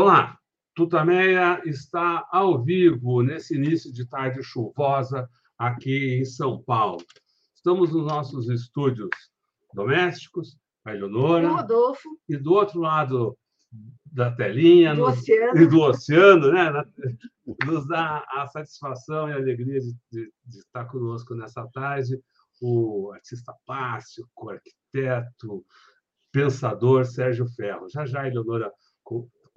Olá, Tutameia está ao vivo nesse início de tarde chuvosa aqui em São Paulo. Estamos nos nossos estúdios domésticos, a Eleonora. Rodolfo. E do outro lado da telinha do no, oceano. e do oceano, né? nos dá a satisfação e a alegria de, de, de estar conosco nessa tarde o artista plástico, arquiteto, pensador Sérgio Ferro. Já já a Eleonora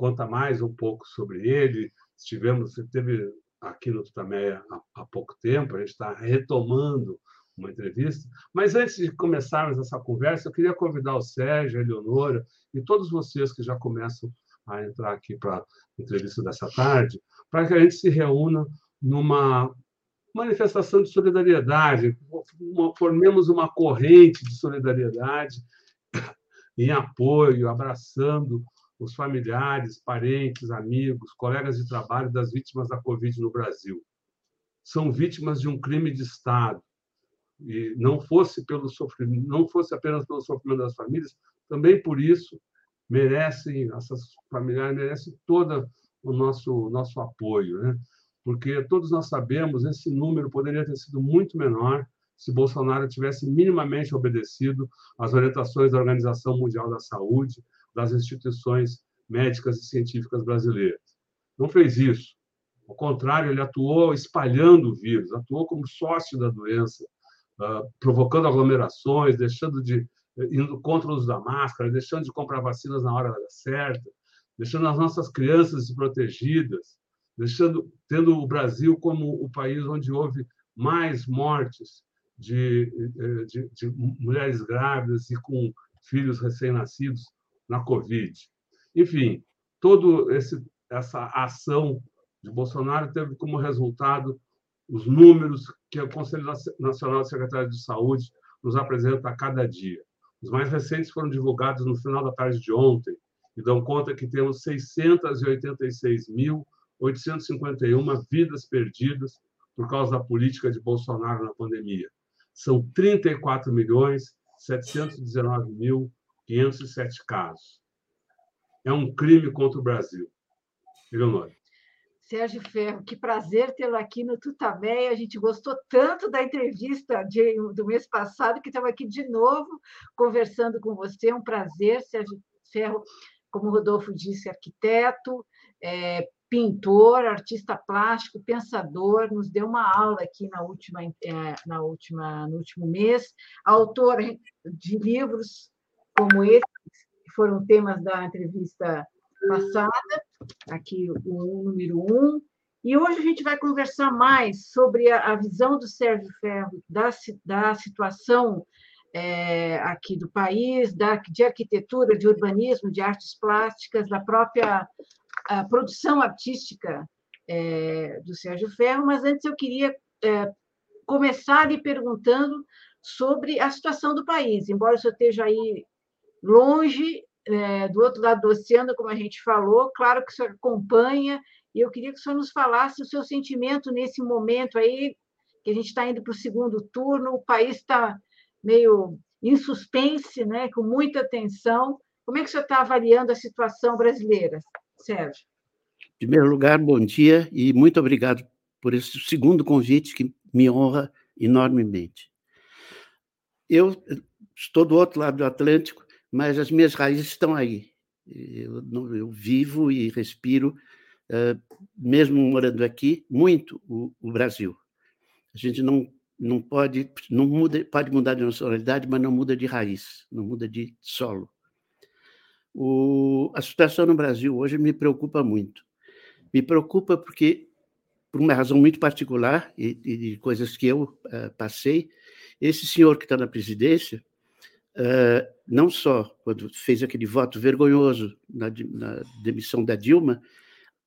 conta mais um pouco sobre ele. Estivemos, teve aqui no Tutameia há, há pouco tempo, a gente está retomando uma entrevista. Mas antes de começarmos essa conversa, eu queria convidar o Sérgio, a Eleonora e todos vocês que já começam a entrar aqui para a entrevista dessa tarde, para que a gente se reúna numa manifestação de solidariedade, formemos uma corrente de solidariedade em apoio, abraçando os familiares, parentes, amigos, colegas de trabalho das vítimas da Covid no Brasil. São vítimas de um crime de Estado. E não fosse pelo sofrimento, não fosse apenas pelo sofrimento das famílias, também por isso merecem essas familiares merecem todo o nosso nosso apoio, né? Porque todos nós sabemos esse número poderia ter sido muito menor se Bolsonaro tivesse minimamente obedecido às orientações da Organização Mundial da Saúde, das instituições médicas e científicas brasileiras. Não fez isso. Ao contrário, ele atuou espalhando o vírus, atuou como sócio da doença, ah, provocando aglomerações, deixando de indo contra o uso da máscara, deixando de comprar vacinas na hora certa, deixando as nossas crianças desprotegidas, deixando tendo o Brasil como o país onde houve mais mortes de, eh, de, de mulheres grávidas e com filhos recém-nascidos na Covid. Enfim, toda essa ação de Bolsonaro teve como resultado os números que o Conselho Nacional de Secretários de Saúde nos apresenta a cada dia. Os mais recentes foram divulgados no final da tarde de ontem e dão conta que temos 686.851 vidas perdidas por causa da política de Bolsonaro na pandemia. São 34 milhões 719 mil 507 casos. É um crime contra o Brasil. Eleonora. Sérgio Ferro, que prazer tê-lo aqui no Tutameia. A gente gostou tanto da entrevista de, do mês passado que estamos aqui de novo conversando com você. É um prazer, Sérgio Ferro, como o Rodolfo disse, arquiteto, é, pintor, artista plástico, pensador, nos deu uma aula aqui na última, é, na última, no último mês, autor de livros como esse, que foram temas da entrevista passada, aqui o número um. E hoje a gente vai conversar mais sobre a, a visão do Sérgio Ferro da, da situação é, aqui do país, da, de arquitetura, de urbanismo, de artes plásticas, da própria produção artística é, do Sérgio Ferro. Mas antes eu queria é, começar lhe perguntando sobre a situação do país, embora o senhor esteja aí longe, é, do outro lado do oceano, como a gente falou, claro que o senhor acompanha, e eu queria que o senhor nos falasse o seu sentimento nesse momento aí, que a gente está indo para o segundo turno, o país está meio em suspense, né, com muita tensão. Como é que o senhor está avaliando a situação brasileira, Sérgio? Em primeiro lugar, bom dia e muito obrigado por esse segundo convite que me honra enormemente. Eu estou do outro lado do Atlântico mas as minhas raízes estão aí. Eu, eu vivo e respiro, uh, mesmo morando aqui, muito o, o, Brasil. A gente não não pode não muda pode mudar de nacionalidade, mas não muda de raiz, não muda de solo. O, a situação no Brasil hoje me preocupa muito. Me preocupa porque, por uma razão muito particular e, e coisas que eu uh, passei, esse senhor que está na presidência, uh, não só quando fez aquele voto vergonhoso na, na demissão da Dilma,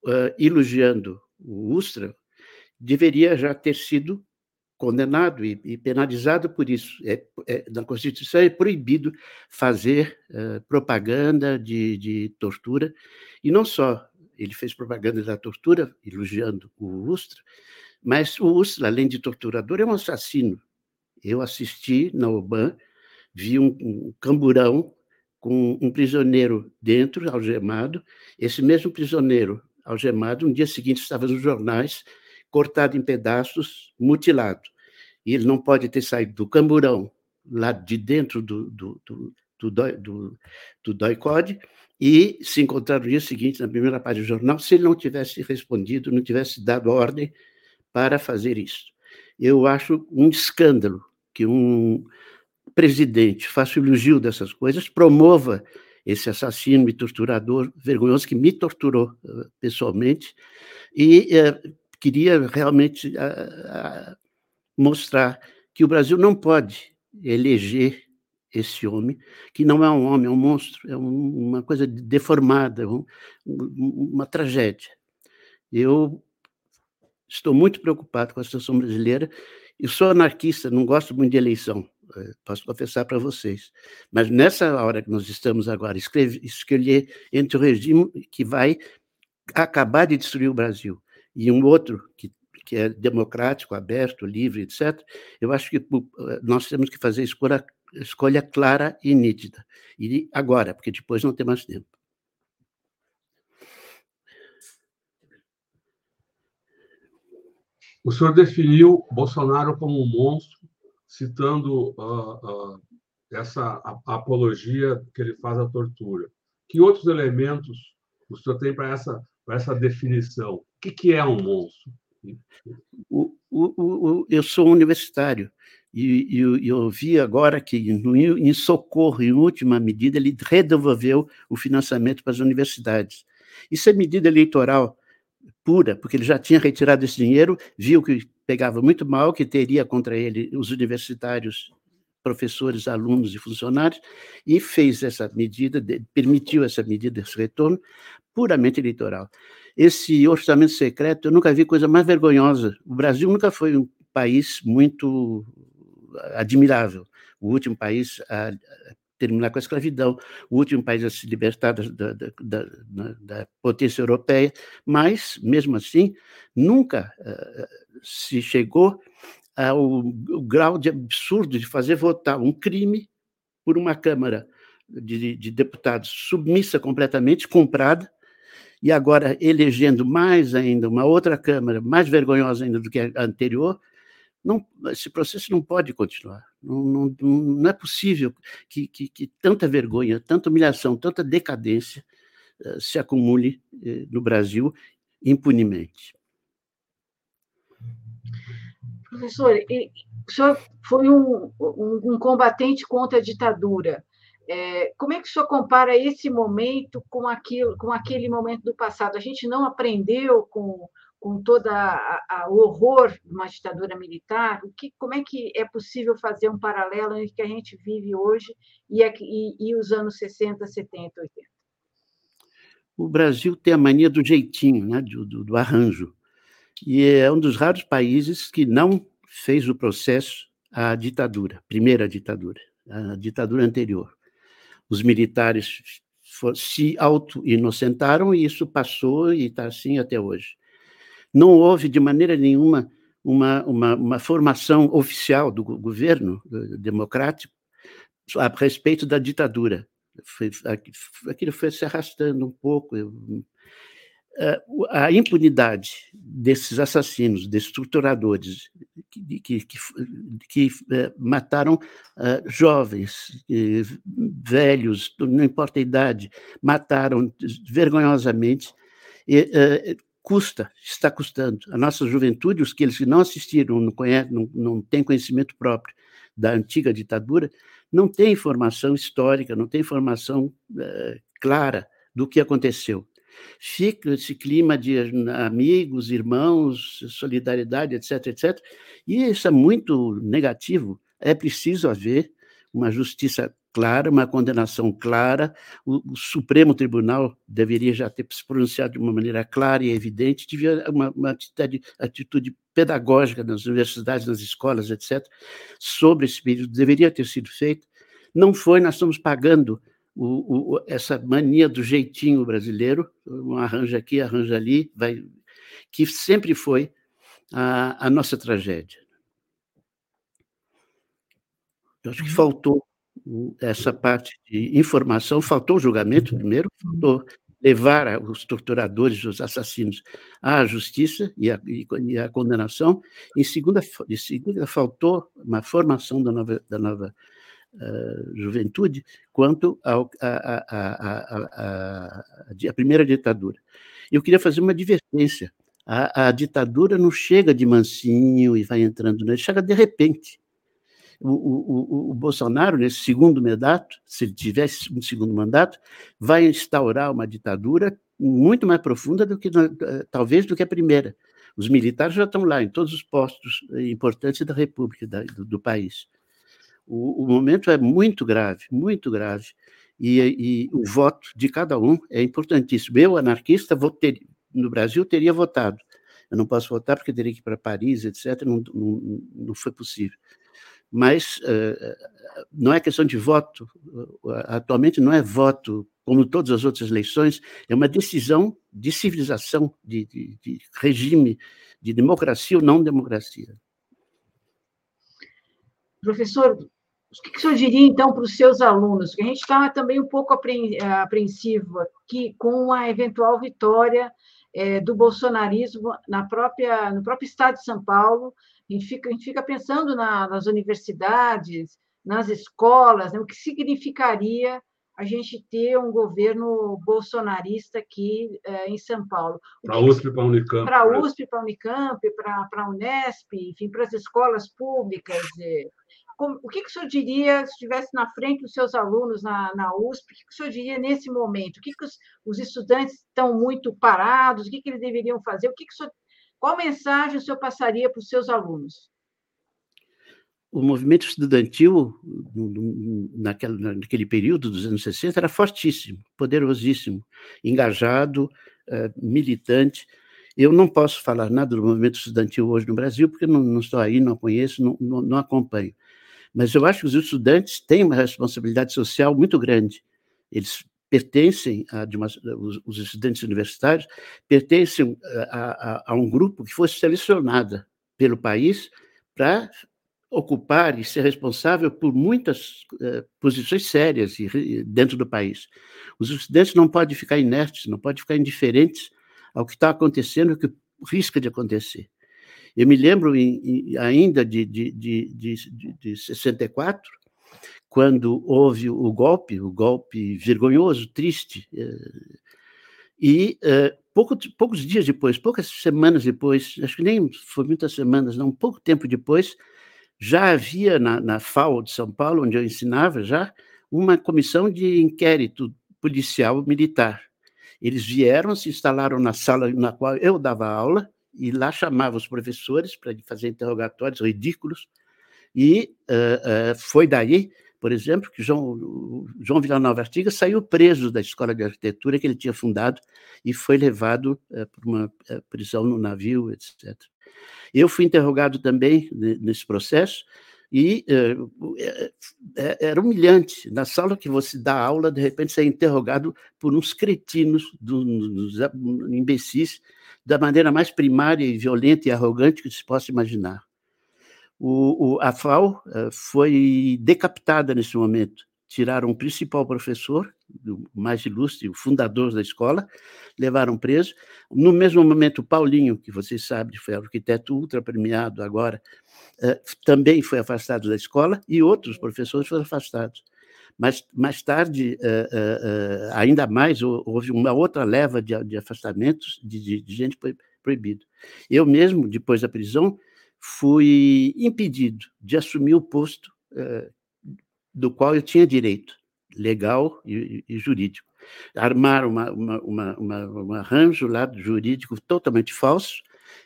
uh, elogiando o Ustra, deveria já ter sido condenado e, e penalizado por isso. É, é, na Constituição é proibido fazer uh, propaganda de, de tortura, e não só ele fez propaganda da tortura, elogiando o Ustra, mas o Ustra, além de torturador, é um assassino. Eu assisti na OBAN vi um, um camburão com um prisioneiro dentro, algemado. Esse mesmo prisioneiro, algemado, no dia seguinte estava nos jornais, cortado em pedaços, mutilado. E ele não pode ter saído do camburão, lá de dentro do, do, do, do, do, do doicode, e se encontrar no dia seguinte, na primeira página do jornal, se ele não tivesse respondido, não tivesse dado ordem para fazer isso. Eu acho um escândalo que um, presidente faça elogio dessas coisas, promova esse assassino e torturador vergonhoso que me torturou uh, pessoalmente, e uh, queria realmente uh, mostrar que o Brasil não pode eleger esse homem, que não é um homem, é um monstro, é um, uma coisa deformada, um, uma tragédia. Eu estou muito preocupado com a situação brasileira. Eu sou anarquista, não gosto muito de eleição, posso confessar para vocês. Mas nessa hora que nós estamos agora, escolher entre o regime que vai acabar de destruir o Brasil e um outro que, que é democrático, aberto, livre, etc., eu acho que eh, nós temos que fazer escolha, escolha clara e nítida. E agora, porque depois não tem mais tempo. O senhor definiu Bolsonaro como um monstro citando uh, uh, essa apologia que ele faz à tortura. Que outros elementos o senhor tem para essa, essa definição? O que, que é um monstro? O, o, o, eu sou universitário e, e eu vi agora que, no, em socorro, em última medida, ele redevolveu o financiamento para as universidades. Isso é medida eleitoral pura, porque ele já tinha retirado esse dinheiro, viu que pegava muito mal, que teria contra ele os universitários, professores, alunos e funcionários, e fez essa medida, permitiu essa medida, esse retorno, puramente eleitoral. Esse orçamento secreto, eu nunca vi coisa mais vergonhosa. O Brasil nunca foi um país muito admirável. O último país a terminar com a escravidão, o último país a se libertar da, da, da, da potência europeia, mas, mesmo assim, nunca uh, se chegou ao, ao, grau de absurdo de fazer votar um crime por uma Câmara de, de deputados submissa completamente, comprada, e agora elegendo mais ainda uma outra Câmara, mais vergonhosa ainda do que a anterior, não, esse processo não pode continuar. Não, não, não é possível que, que, que, tanta vergonha, tanta humilhação, tanta decadência uh, se acumule uh, no Brasil impunemente. Professor, o senhor foi um, um, um combatente contra a ditadura. É, como é que o senhor compara esse momento com, aquilo, com aquele momento do passado? A gente não aprendeu com com todo o horror de uma ditadura militar, o que, como é que é possível fazer um paralelo entre o que a gente vive hoje e, e, e os anos 60, 70, 80? O Brasil tem a mania do jeitinho, né, do, do, do arranjo, e é um dos raros países que não fez o processo à ditadura, primeira ditadura, a ditadura anterior. Os militares se auto-inocentaram e isso passou e está assim até hoje. Não houve, de maneira nenhuma, uma, uma, uma formação oficial do governo eh, democrático a respeito da ditadura. Foi, aquilo foi se arrastando um pouco. Eh, a impunidade desses assassinos, desses torturadores, que, que, que, que eh, mataram jovens, velhos, não importa a idade, mataram vergonhosamente, custa, está custando. A nossa juventude, os que eles não assistiram, não, conhecem, não, não têm conhecimento próprio da antiga ditadura, não tem informação histórica, não tem informação uh, clara do que aconteceu. Fica esse clima de amigos, irmãos, solidariedade, etc, etc. E isso é muito negativo. É preciso haver uma justiça clara, uma condenação clara. O, o, Supremo Tribunal deveria já ter se pronunciado de uma maneira clara e evidente, devia uma, uma atitude, atitude pedagógica nas universidades, nas escolas, etc., sobre esse período, deveria ter sido feito. Não foi, nós estamos pagando o, o, essa mania do jeitinho brasileiro, um arranja aqui, arranja ali, vai, que sempre foi a, a nossa tragédia. Eu acho que uhum. faltou essa parte de informação, faltou o julgamento primeiro, faltou levar os torturadores, os assassinos à justiça e à, e à condenação. Em segunda, em segunda, faltou uma formação da nova, da nova uh, juventude quanto ao, a, a, a, a, primeira ditadura. Eu queria fazer uma advertência. A, ditadura não chega de mansinho e vai entrando, não, chega de repente o, o, o, Bolsonaro, nesse segundo mandato, se ele tivesse um segundo mandato, vai instaurar uma ditadura muito mais profunda do que talvez do que a primeira. Os militares já estão lá em todos os postos importantes da República, da, do, do, país. O, o, momento é muito grave, muito grave, e, e, o voto de cada um é importantíssimo. Eu, anarquista, votei, no Brasil teria votado. Eu não posso votar porque teria que ir para Paris, etc. Não, não, não foi possível mas uh, não é questão de voto. Atualmente não é voto, como todas as outras eleições, é uma decisão de civilização, de, de, de regime, de democracia ou não democracia. Professor, o que o senhor diria, então, para os seus alunos? Porque a gente está também um pouco apreensivo aqui com a eventual vitória é, do bolsonarismo na própria, no próprio estado de São Paulo, a gente fica, a gente fica pensando na, nas universidades, nas escolas, né, o que significaria a gente ter um governo bolsonarista aqui é, em São Paulo. Para a USP, para a Unicamp. Para a USP, para a Unicamp, para a Unesp, enfim, para as escolas públicas. É, como, o que, que o senhor diria se estivesse na frente dos seus alunos na, na USP? O que, que o senhor diria nesse momento? O que, que os, os estudantes estão muito parados? O que, que eles deveriam fazer? O que, que o senhor qual mensagem o senhor passaria para os seus alunos? O movimento estudantil, naquele, período dos anos 60, era fortíssimo, poderosíssimo, engajado, eh, militante. Eu não posso falar nada do movimento estudantil hoje no Brasil, porque não, estou aí, não conheço, não, não acompanho. Mas eu acho que os estudantes têm uma responsabilidade social muito grande. Eles pertencem a, uma, os, os, estudantes universitários pertencem a, a, a, um grupo que foi selecionado pelo país para ocupar e ser responsável por muitas uh, posições sérias dentro do país. Os estudantes não podem ficar inertes, não podem ficar indiferentes ao que está acontecendo, o que risca de acontecer. Eu me lembro em, em, ainda de, de, de, de 64, quando houve o golpe, o golpe vergonhoso, triste, eh, e uh, pouco, poucos dias depois, poucas semanas depois, acho que nem foi muitas semanas, não, pouco tempo depois, já havia na, na FAO de São Paulo, onde eu ensinava já, uma comissão de inquérito policial militar. Eles vieram, se instalaram na sala na qual eu dava aula, e lá chamava os professores para fazer interrogatórios ridículos, e uh, uh, foi daí por exemplo, que João, João Villanova Artigas saiu preso da escola de arquitetura que ele tinha fundado e foi levado é, para uma é, prisão no navio, etc. Eu fui interrogado também nesse processo e é, era humilhante. Na sala que você dá aula, de repente você é interrogado por uns cretinos, dos imbecis, da maneira mais primária e violenta e arrogante que se possa imaginar. O, o, a FAO uh, foi decapitada nesse momento. Tiraram o principal professor, o mais ilustre, o fundador da escola, levaram preso. No mesmo momento, o Paulinho, que vocês sabem, foi arquiteto ultra premiado agora, uh, também foi afastado da escola e outros professores foram afastados. Mas mais tarde, uh, ainda mais, houve uma outra leva de, afastamentos de, gente proibida. Eu mesmo, depois da prisão, fui impedido de assumir o posto eh, do qual eu tinha direito, legal e, e jurídico. Armaram uma, uma, uma, uma, um arranjo lá jurídico totalmente falso,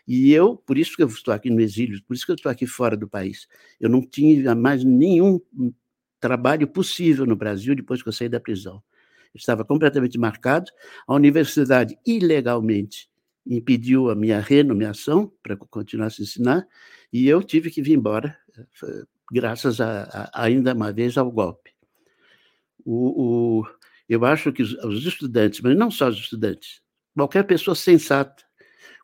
e eu, por isso que eu estou aqui no exílio, por isso que eu estou aqui fora do país. Eu não tinha mais nenhum trabalho possível no Brasil depois que eu saí da prisão. estava completamente marcado. A universidade, ilegalmente, impediu a minha renomeação para continuasse a ensinar, e eu tive que vir embora, eh, graças a, a ainda uma vez ao golpe. O, o, eu acho que os, os, estudantes, mas não só os estudantes, qualquer pessoa sensata,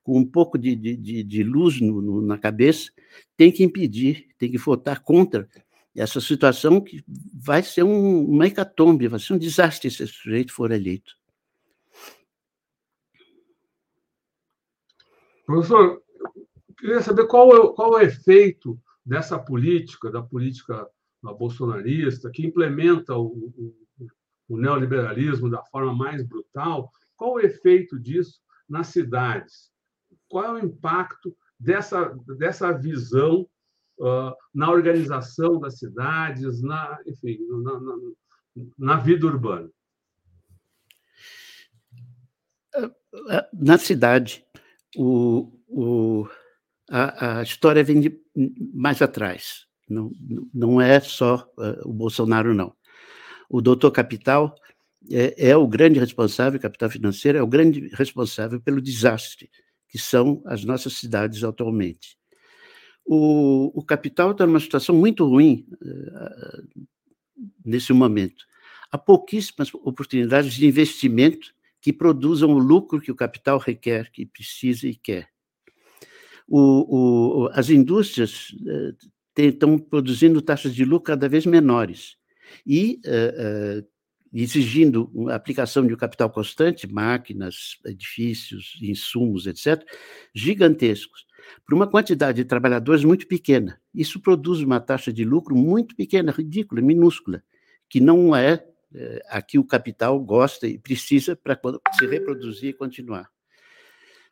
com um pouco de, de, de luz no, no, na cabeça, tem que impedir, tem que votar contra essa situação que vai ser um, uma hecatombe, vai ser um desastre se esse sujeito for eleito. Professor, queria saber qual é, qual é o efeito dessa política, da política bolsonarista, que implementa o, o, o neoliberalismo da forma mais brutal, qual o efeito disso nas cidades? Qual é o impacto dessa, dessa visão uh, na organização das cidades, na, enfim, na, na, na vida urbana? Na cidade, o, o, a, a história vem de mais atrás. Não, não é só uh, o Bolsonaro, não. O doutor Capital é, é, o grande responsável, capital financeiro, é o grande responsável pelo desastre que são as nossas cidades atualmente. O, o capital está numa situação muito ruim uh, nesse momento. Há pouquíssimas oportunidades de investimento que produzam o lucro que o capital requer, que precisa e quer. O, o, as indústrias estão produzindo taxas de lucro cada vez menores e uh, uh, exigindo a aplicação de um capital constante, máquinas, edifícios, insumos, etc., gigantescos, para uma quantidade de trabalhadores muito pequena. Isso produz uma taxa de lucro muito pequena, ridícula, minúscula, que não é, é a que o capital gosta e precisa para se reproduzir e continuar.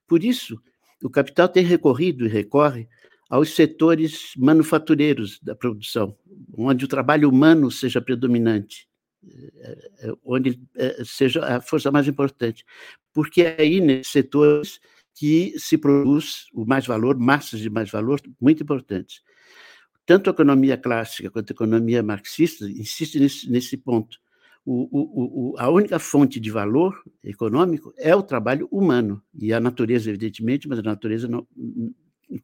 Por isso, o capital tem recorrido e recorre aos setores manufatureiros da produção, onde o trabalho humano seja predominante, eh, eh, onde eh, seja a força mais importante, porque é aí nesses setores que se produz o mais valor, massas de mais valor muito importantes. Tanto a economia clássica quanto a economia marxista insistem nesse, nesse ponto. O, o, o, a única fonte de valor econômico é o trabalho humano, e a natureza, evidentemente, mas a natureza não,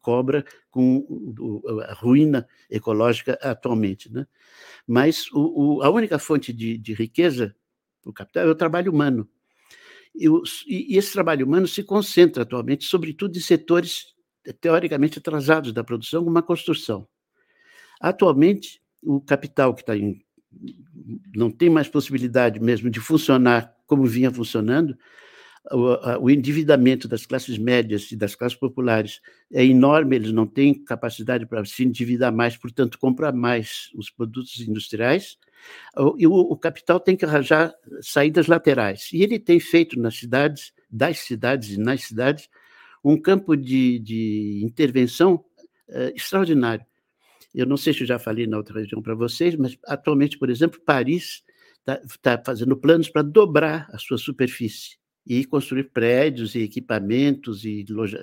cobra com a ruína ecológica atualmente. Né? Mas a única fonte de, de riqueza para o capital é o trabalho humano. E, e, esse trabalho humano se concentra atualmente, sobretudo, em setores teoricamente atrasados da produção, como a construção. Atualmente, o capital que está em não tem mais possibilidade mesmo de funcionar como vinha funcionando, o, endividamento das classes médias e das classes populares é enorme, eles não têm capacidade para se endividar mais, portanto, comprar mais os produtos industriais, e o, capital tem que arranjar saídas laterais. E ele tem feito nas cidades, das cidades e nas cidades, um campo de, de intervenção uh, extraordinário. Eu não sei se eu já falei na outra região para vocês, mas atualmente, por exemplo, Paris está tá fazendo planos para dobrar a sua superfície e construir prédios e equipamentos e loja,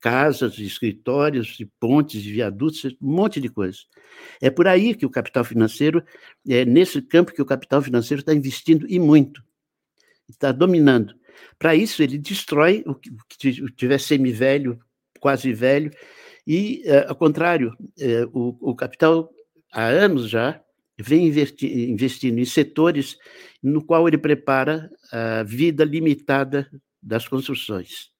casas, e escritórios, e pontes, e viadutos, um monte de coisas. É por aí que o capital financeiro, é nesse campo que o capital financeiro está investindo e muito, está dominando. Para isso, ele destrói o que tiver semi-velho, quase velho, e, é, ao contrário, é, o, o capital, há anos já, vem investindo em setores no qual ele prepara a vida limitada das construções.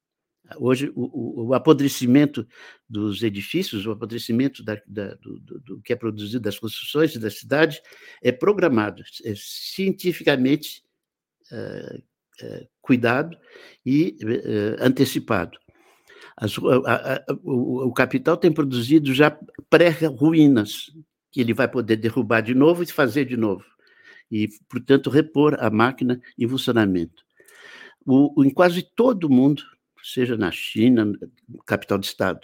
Hoje, o, o apodrecimento dos edifícios, o apodrecimento da, da, do, do, do, que é produzido das construções da cidade é programado, é cientificamente é, cuidado e antecipado. As, a, a, o, o capital tem produzido já pré-ruínas, que ele vai poder derrubar de novo e fazer de novo. E, portanto, repor a máquina em funcionamento. O, em quase todo o mundo, seja na China, capital de Estado,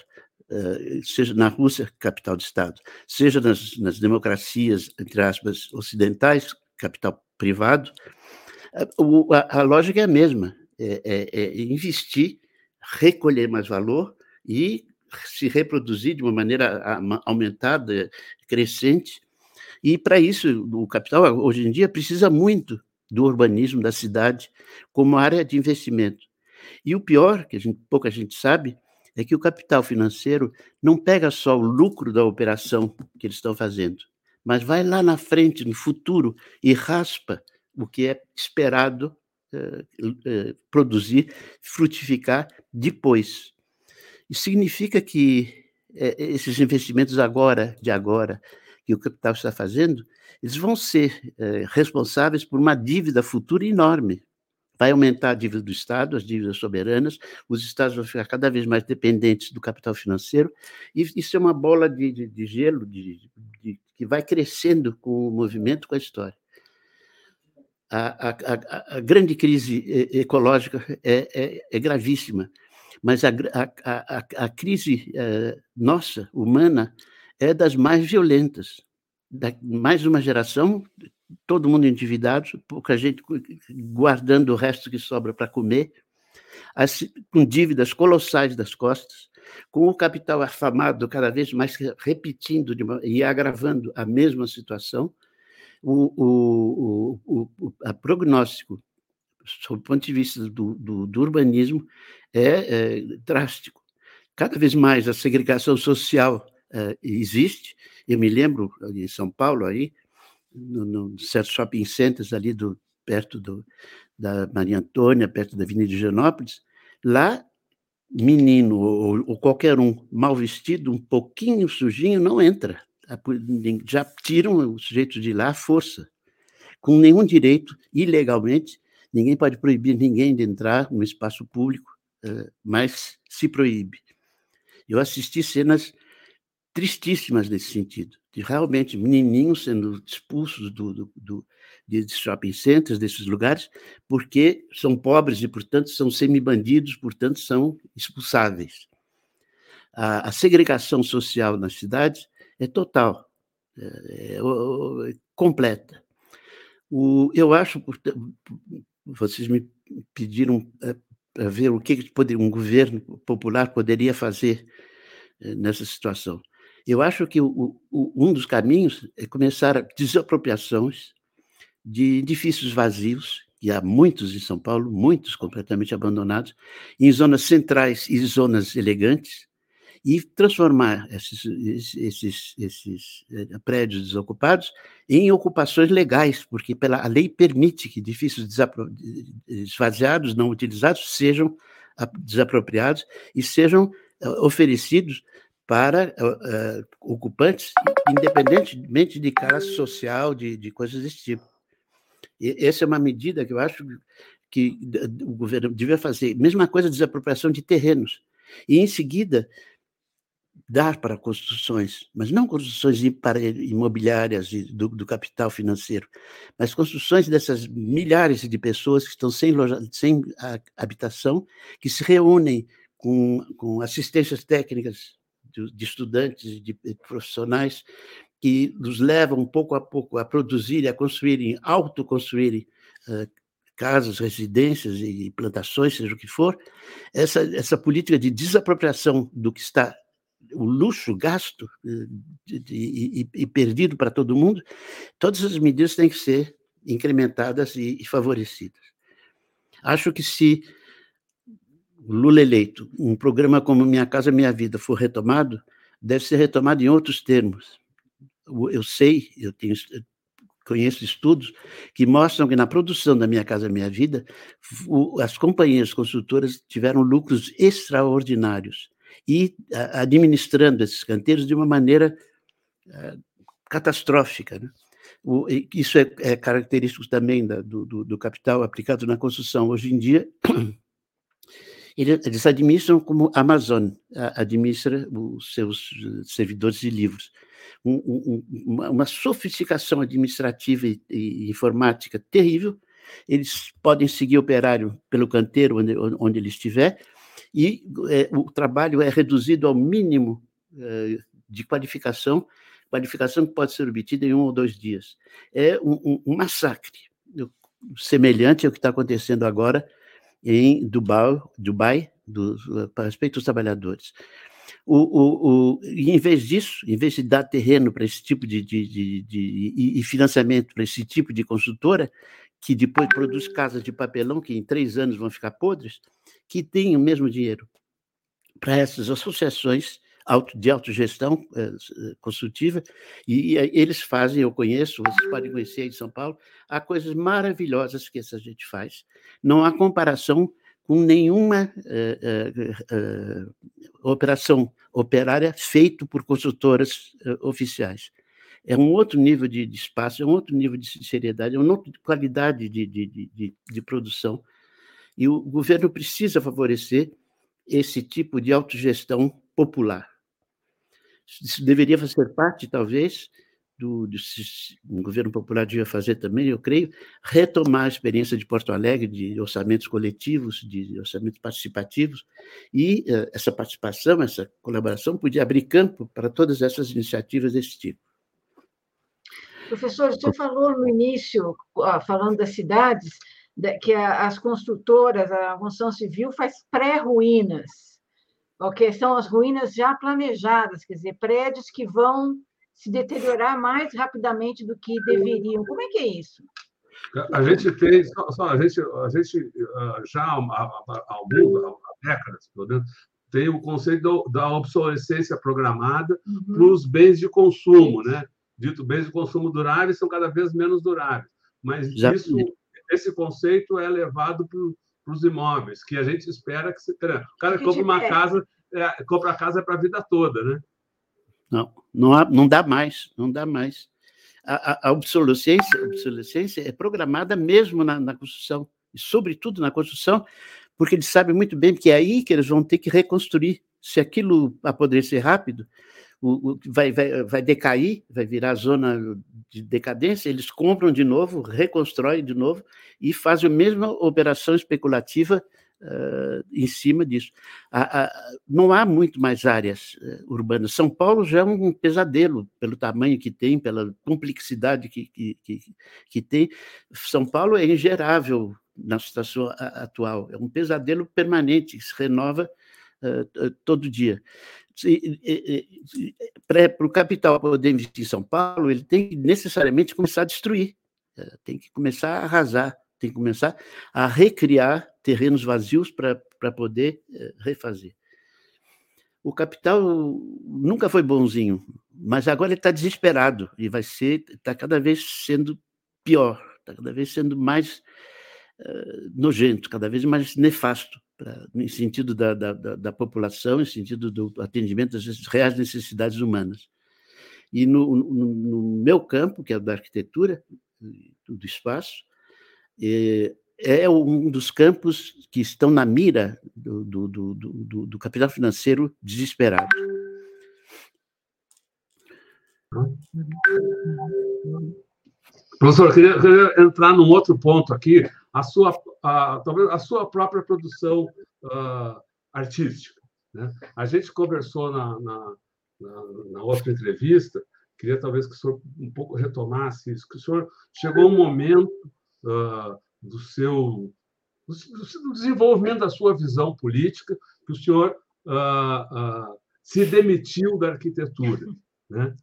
uh, seja na Rússia, capital de Estado, seja nas, nas democracias, entre aspas, ocidentais, capital privado, uh, a, a, lógica é a mesma: é, é, é investir, recolher mais valor e se reproduzir de uma maneira aumentada, crescente. E para isso, o capital, hoje em dia, precisa muito do urbanismo da cidade como área de investimento. E o pior, que gente, pouca gente sabe, é que o capital financeiro não pega só o lucro da operação que eles estão fazendo, mas vai lá na frente, no futuro, e raspa o que é esperado produzir, frutificar depois. Isso significa que é, esses investimentos agora, de agora, que o capital está fazendo, eles vão ser responsáveis por uma dívida futura enorme. Vai aumentar a dívida do Estado, as dívidas soberanas, os Estados vão ficar cada vez mais dependentes do capital financeiro, e isso é uma bola de, de, de gelo de, que vai crescendo com o movimento, com a história. A, a, a, grande crise ecológica é, é, é gravíssima, mas a, a crise é, nossa, humana, é das mais violentas. Da, mais uma geração, todo mundo endividado, pouca gente guardando o resto que sobra para comer, as, com dívidas colossais das costas, com o capital afamado cada vez mais repetindo uma, e agravando a mesma situação, o, o, o, o a prognóstico, sob o ponto de vista do, do, do urbanismo, é, é, drástico. Cada vez mais a segregação social é, existe. Eu me lembro, em São Paulo, aí, no, no certos shopping centers ali do, perto do, da Maria Antônia, perto da Avenida de Higienópolis, lá menino ou, ou, qualquer um mal vestido, um pouquinho sujinho, não entra já tiram o sujeito de lá à força, com nenhum direito, ilegalmente, ninguém pode proibir ninguém de entrar no espaço público, eh, mas se proíbe. Eu assisti cenas tristíssimas nesse sentido, de realmente menininhos sendo expulsos do, do, do, de shopping centers, desses lugares, porque são pobres e, portanto, são semi-bandidos, portanto, são expulsáveis. A, a segregação social nas cidades é total, é, é, é completa. O, eu acho, vocês me pediram é, para ver o que um governo popular poderia fazer é, nessa situação. Eu acho que o, o, um dos caminhos é começar desapropriações de edifícios vazios, e há muitos em São Paulo, muitos completamente abandonados, em zonas centrais e zonas elegantes, e transformar esses, esses, esses eh, prédios desocupados em ocupações legais, porque pela, a lei permite que edifícios esvaziados, não utilizados, sejam desapropriados e sejam eh, oferecidos para uh, ocupantes, independentemente de classe social, de, de coisas desse tipo. E essa é uma medida que eu acho que o governo devia fazer. Mesma coisa, desapropriação de terrenos. E, em seguida, dar para construções, mas não construções imobiliárias do, do, capital financeiro, mas construções dessas milhares de pessoas que estão sem, loja, sem habitação, que se reúnem com, com assistências técnicas de, de estudantes, de, de profissionais, que nos levam pouco a pouco a produzir, a construírem, autoconstruírem uh, casas, residências e plantações, seja o que for, essa, essa política de desapropriação do que está o luxo gasto e, e, e perdido para todo mundo, todas as medidas têm que ser incrementadas e, e favorecidas. Acho que se Lula eleito, um programa como Minha Casa Minha Vida for retomado, deve ser retomado em outros termos. Eu sei, eu tenho, conheço estudos que mostram que na produção da Minha Casa Minha Vida, as companhias construtoras tiveram lucros extraordinários e administrando esses canteiros de uma maneira uh, catastrófica. Né? O, isso é, é, característico também da, do, do, do, capital aplicado na construção. Hoje em dia, eles administram como Amazon administra os seus servidores de livros. Um, um, uma, uma, sofisticação administrativa e, e, informática terrível. Eles podem seguir operário pelo canteiro onde, onde ele estiver, e é, o trabalho é reduzido ao mínimo é, de qualificação, qualificação que pode ser obtida em um ou dois dias. É um, um, um massacre, semelhante ao que está acontecendo agora em Dubai, Dubai do, para respeito aos trabalhadores. O, o, o, em vez disso, em vez de dar terreno para esse tipo de, de, de, de e financiamento para esse tipo de consultora, que depois produz casas de papelão que em três anos vão ficar podres, que têm o mesmo dinheiro para essas associações de autogestão eh, eh, consultiva, e, eles fazem, eu conheço, vocês podem conhecer aí São Paulo, há coisas maravilhosas que essa gente faz. Não há comparação com nenhuma eh, operação operária feita por consultoras oficiais. é um outro nível de, de espaço, é um outro nível de sinceridade, é uma outra qualidade de, de, de, de produção. E o governo precisa favorecer esse tipo de autogestão popular. Isso deveria fazer parte, talvez, do, do governo popular devia fazer também, eu creio, retomar a experiência de Porto Alegre de orçamentos coletivos, de orçamentos participativos, e uh, essa participação, essa colaboração podia abrir campo para todas essas iniciativas desse tipo. Professor, o senhor falou no início, falando das cidades, que as construtoras, a construção civil faz pré-ruínas, ok? São as ruínas já planejadas, quer dizer, prédios que vão se deteriorar mais rapidamente do que deveriam. Como é que é isso? A gente tem, só, a gente, a gente ah, já há, décadas, tem o conceito da obsolescência programada uhum. para os bens de consumo, né? Dito bens de consumo duráveis são cada vez menos duráveis, mas já. isso, esse conceito é levado para os imóveis, que a gente espera que se. O cara compra uma casa, é, compra a casa para a vida toda, né? Não, não, há, não dá mais, não dá mais. A, a, a obsolescência, a obsolescência é programada mesmo na, na construção, e sobretudo na construção, porque eles sabem muito bem que é aí que eles vão ter que reconstruir. Se aquilo apodrecer rápido, o, o, vai, vai, vai decair, vai virar zona de decadência, eles compram de novo, reconstroem de novo e fazem a mesma operação especulativa uh, em cima disso. não há muito mais áreas uh, urbanas. São Paulo já é um pesadelo pelo tamanho que tem, pela complexidade que, que, que, que tem. São Paulo é ingerável na situação atual, é um pesadelo permanente, que se renova uh, todo dia. Para o capital poder investir em São Paulo, ele tem que necessariamente começar a destruir, tem que começar a arrasar, tem que começar a recriar terrenos vazios para poder eh, refazer. O capital nunca foi bonzinho, mas agora ele está desesperado e vai ser, está cada vez sendo pior, está cada vez sendo mais nojento, cada vez mais nefasto, pra, no sentido da, da, da, população, no sentido do atendimento às reais necessidades humanas. E no, no, no meu campo, que é da arquitetura, do espaço, eh, é um dos campos que estão na mira do, do, do, do, do capital financeiro desesperado. Professor, eu queria, queria, entrar num outro ponto aqui, a sua, a, talvez a sua própria produção uh, artística. Né? A gente conversou na, na, na, na, outra entrevista, queria talvez que o senhor um pouco retomasse isso, que o senhor chegou um momento uh, do seu do desenvolvimento da sua visão política, que o senhor ah, ah, se demitiu da arquitetura. Né?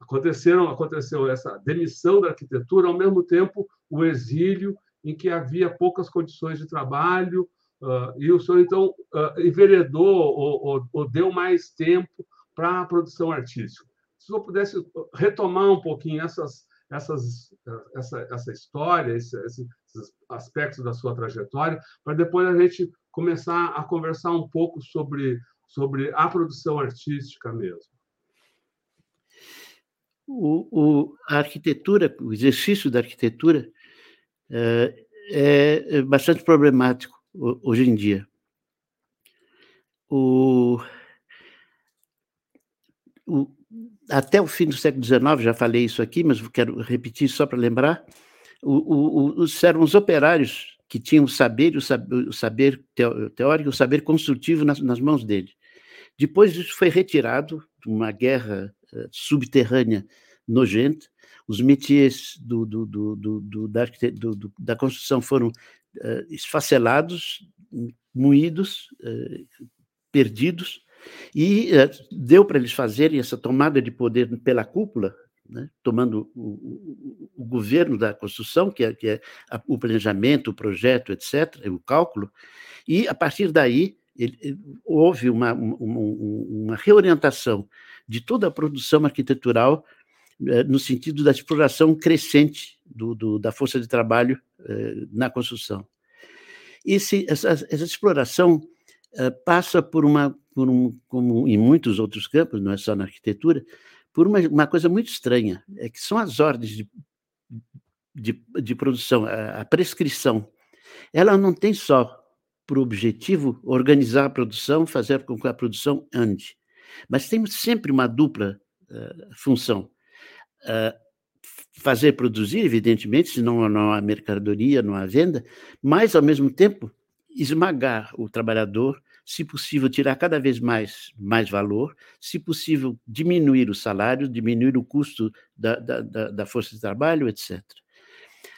Aconteceram, aconteceu essa demissão da arquitetura, ao mesmo tempo o exílio, em que havia poucas condições de trabalho, uh, e o senhor, então, uh, enveredou ou, ou, ou, deu mais tempo para a produção artística. Se o senhor pudesse retomar um pouquinho essas, essas, essa, essa história, esse, esses aspectos da sua trajetória, para depois a gente começar a conversar um pouco sobre, sobre a produção artística mesmo. O, o, a arquitetura, o exercício da arquitetura é, é bastante problemático hoje em dia. O, o, até o fim do século XIX, já falei isso aqui, mas quero repetir só para lembrar, o, os, eram os operários que tinham o saber, o saber, o saber teórico, o saber construtivo nas, nas, mãos dele. Depois isso foi retirado de uma guerra uh, subterrânea nojenta, os métiers do, do, do, da, da, construção foram uh, esfacelados, moídos, uh, perdidos, e uh, deu para eles fazerem essa tomada de poder pela cúpula, né, tomando o, o, o, governo da construção, que é, que é a, o planejamento, o projeto, etc., o cálculo, e a partir daí ele, ele, houve uma, uma, uma, reorientação de toda a produção arquitetural no sentido da exploração crescente do, do, da força de trabalho eh, na construção. Esse, essa, essa exploração eh, passa por uma, por um, como em muitos outros campos, não é só na arquitetura, por uma, uma coisa muito estranha, é que são as ordens de, de, de produção, a, a prescrição. Ela não tem só por objetivo organizar a produção, fazer com que a produção ande, mas tem sempre uma dupla uh, função. Uh, fazer produzir, evidentemente, senão não há mercadoria, não há venda, mas, ao mesmo tempo, esmagar o trabalhador, se possível, tirar cada vez mais, mais valor, se possível, diminuir o salário, diminuir o custo da, da, da força de trabalho, etc.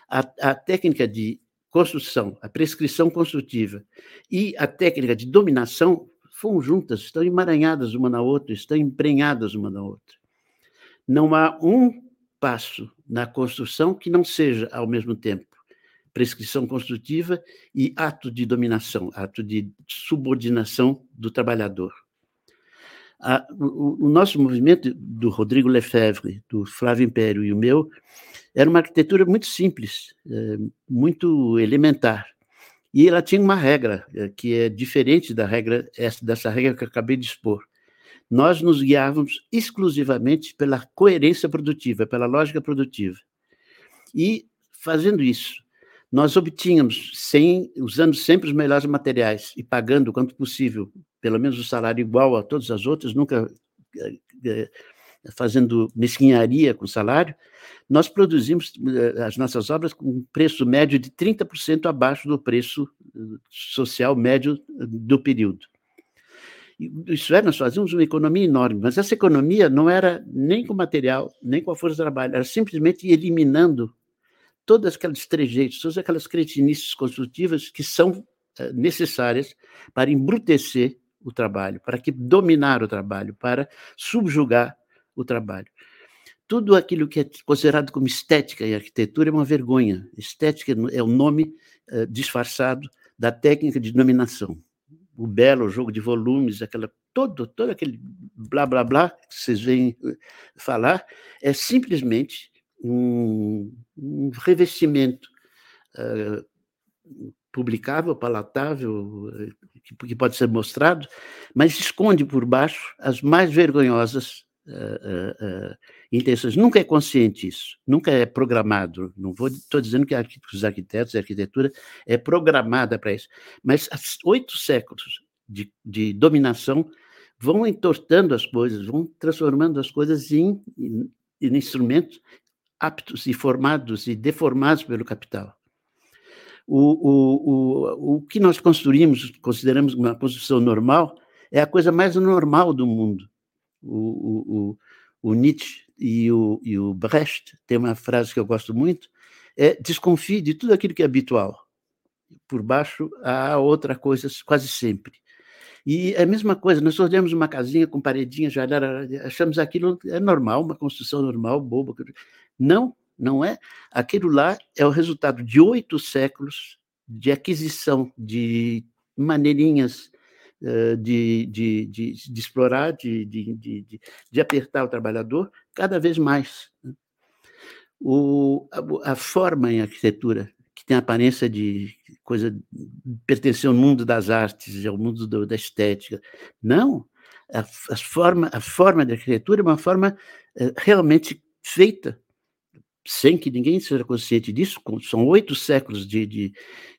A, a técnica de construção, a prescrição construtiva e a técnica de dominação foram juntas, estão emaranhadas uma na outra, estão emprenhadas uma na outra. Não há um passo na construção que não seja, ao mesmo tempo, prescrição construtiva e ato de dominação, ato de subordinação do trabalhador. o, o, nosso movimento, do Rodrigo Lefebvre, do Flávio Império e o meu, era uma arquitetura muito simples, é, muito elementar. E ela tinha uma regra, é, que é diferente da regra, dessa regra que eu acabei de expor nós nos guiávamos exclusivamente pela coerência produtiva, pela lógica produtiva. E, fazendo isso, nós obtínhamos, sem, usando sempre os melhores materiais e pagando quanto possível, pelo menos o salário igual a todas as outras, nunca é, fazendo mesquinharia com o salário, nós produzimos é, as nossas obras com um preço médio de 30% abaixo do preço social médio do período. Isso é, nós fazíamos uma economia enorme, mas essa economia não era nem com material, nem com a força de trabalho, era simplesmente eliminando todas aquelas trejeitos, todas aquelas cretinices construtivas que são eh, necessárias para embrutecer o trabalho, para que dominar o trabalho, para subjugar o trabalho. Tudo aquilo que é considerado como estética e arquitetura é uma vergonha. Estética é o nome uh, disfarçado da técnica de dominação o belo jogo de volumes, aquela todo, todo aquele blá blá blá que vocês vêm eh, falar, é simplesmente um, um revestimento uh, publicável, palatável, eh, que, que, pode ser mostrado, mas esconde por baixo as mais vergonhosas uh, uh, intenções. Nunca é consciente isso, nunca é programado. Não estou dizendo que os arquitetos e a arquitetura é programada para isso, mas oito séculos de, de, dominação vão entortando as coisas, vão transformando as coisas em, em, em instrumentos aptos e formados e deformados pelo capital. O, o, o, o que nós construímos, consideramos uma construção normal, é a coisa mais normal do mundo. O, o, o, Nietzsche e o, e o Brecht têm uma frase que eu gosto muito, é desconfie de tudo aquilo que é habitual. Por baixo há outra coisa quase sempre. E é a mesma coisa, nós olhamos uma casinha com paredinha, já achamos aquilo é normal, uma construção normal, boba. Não, não é. Aquilo lá é o resultado de oito séculos de aquisição de maneirinhas de, de, de, de explorar, de, de, de, apertar o trabalhador cada vez mais. Né. O, a, a forma em arquitetura, que tem a aparência de coisa pertencer ao mundo das artes, ao mundo do, da estética. Não, a, a, forma, a forma da arquitetura é uma forma é, realmente feita sem que ninguém seja consciente disso, são oito séculos de, de,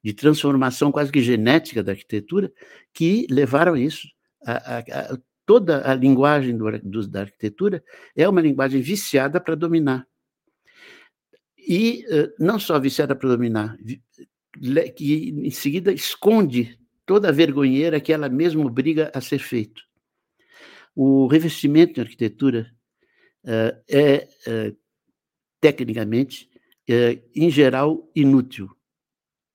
de, transformação quase que genética da arquitetura que levaram isso. A, a, a, toda a linguagem do, do, da arquitetura é uma linguagem viciada para dominar. E uh, não só viciada para dominar, que em seguida esconde toda a vergonheira que ela mesma obriga a ser feito. O revestimento em arquitetura uh, é uh, tecnicamente, é, em geral, inútil.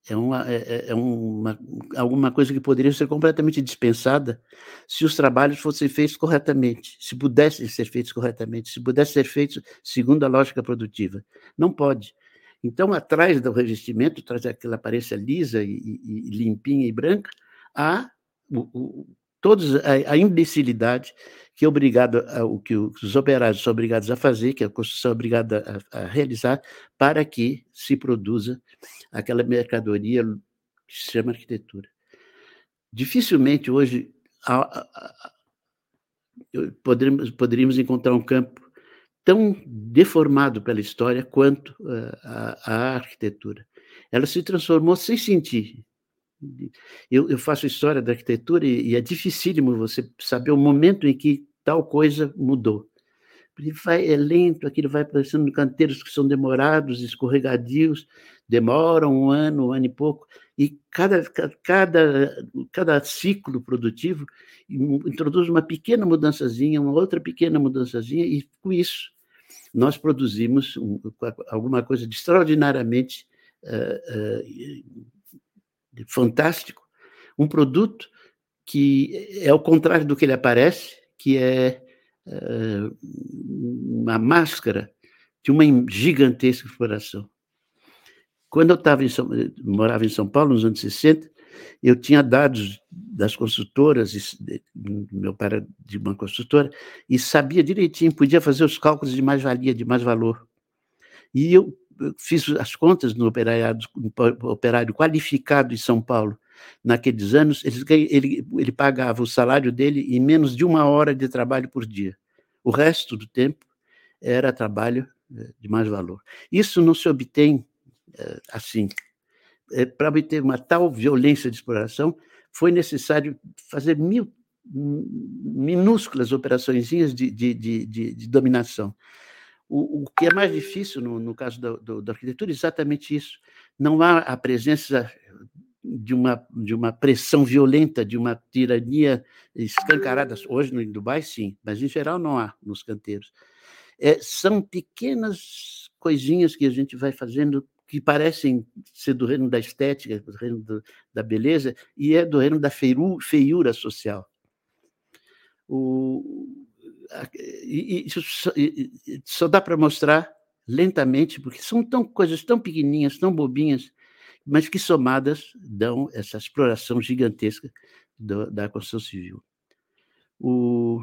É, uma, é, é, é uma, alguma coisa que poderia ser completamente dispensada se os trabalhos fossem feitos corretamente, se pudessem ser feitos corretamente, se pudessem ser feitos segundo a lógica produtiva. Não pode. Então, atrás do revestimento, atrás daquela aparência lisa e, e, e limpinha e branca, há o, o, todos a, a imbecilidade que é obrigado a, o que os operários são obrigados a fazer, que a construção é obrigada a, a realizar, para que se produza aquela mercadoria que se chama arquitetura. Dificilmente hoje poderíamos, poderíamos encontrar um campo tão deformado pela história quanto a, a arquitetura. Ela se transformou sem sentir. Eu, eu faço história da arquitetura e, e, é dificílimo você saber o momento em que tal coisa mudou. Porque vai, é lento, aquilo vai aparecendo canteiros que são demorados, escorregadios, demoram um ano, um ano e pouco, e cada, cada, cada ciclo produtivo introduz uma pequena mudançazinha, uma outra pequena mudançazinha, e com isso nós produzimos um, alguma coisa de extraordinariamente uh, uh, fantástico, um produto que é o contrário do que ele aparece, que é uh, uma máscara de uma gigantesca exploração. Quando eu estava em São, morava em São Paulo, nos anos 60, eu tinha dados das construtoras, meu pai era de uma construtora, e sabia direitinho, podia fazer os cálculos de mais-valia, de mais-valor. E eu fiz as contas no operário, no operário qualificado em São Paulo. Naqueles anos, ele, ele, ele pagava o salário dele em menos de uma hora de trabalho por dia. O resto do tempo era trabalho eh, de mais valor. Isso não se obtém eh, assim. É, Para obter uma tal violência de exploração, foi necessário fazer mil minúsculas operações de, de, de, de, dominação. O, o, que é mais difícil no, no caso da, do, da arquitetura é exatamente isso. Não há a presença de uma, de uma pressão violenta, de uma tirania escancarada. Hoje no Dubai, sim, mas em geral não há nos canteiros. É, são pequenas coisinhas que a gente vai fazendo que parecem ser do reino da estética, do reino do, da beleza, e é do reino da feiura social. O, isso só, só dá para mostrar lentamente, porque são tão coisas tão pequenininhas, tão bobinhas, mas que somadas dão essa exploração gigantesca do, da construção civil. O,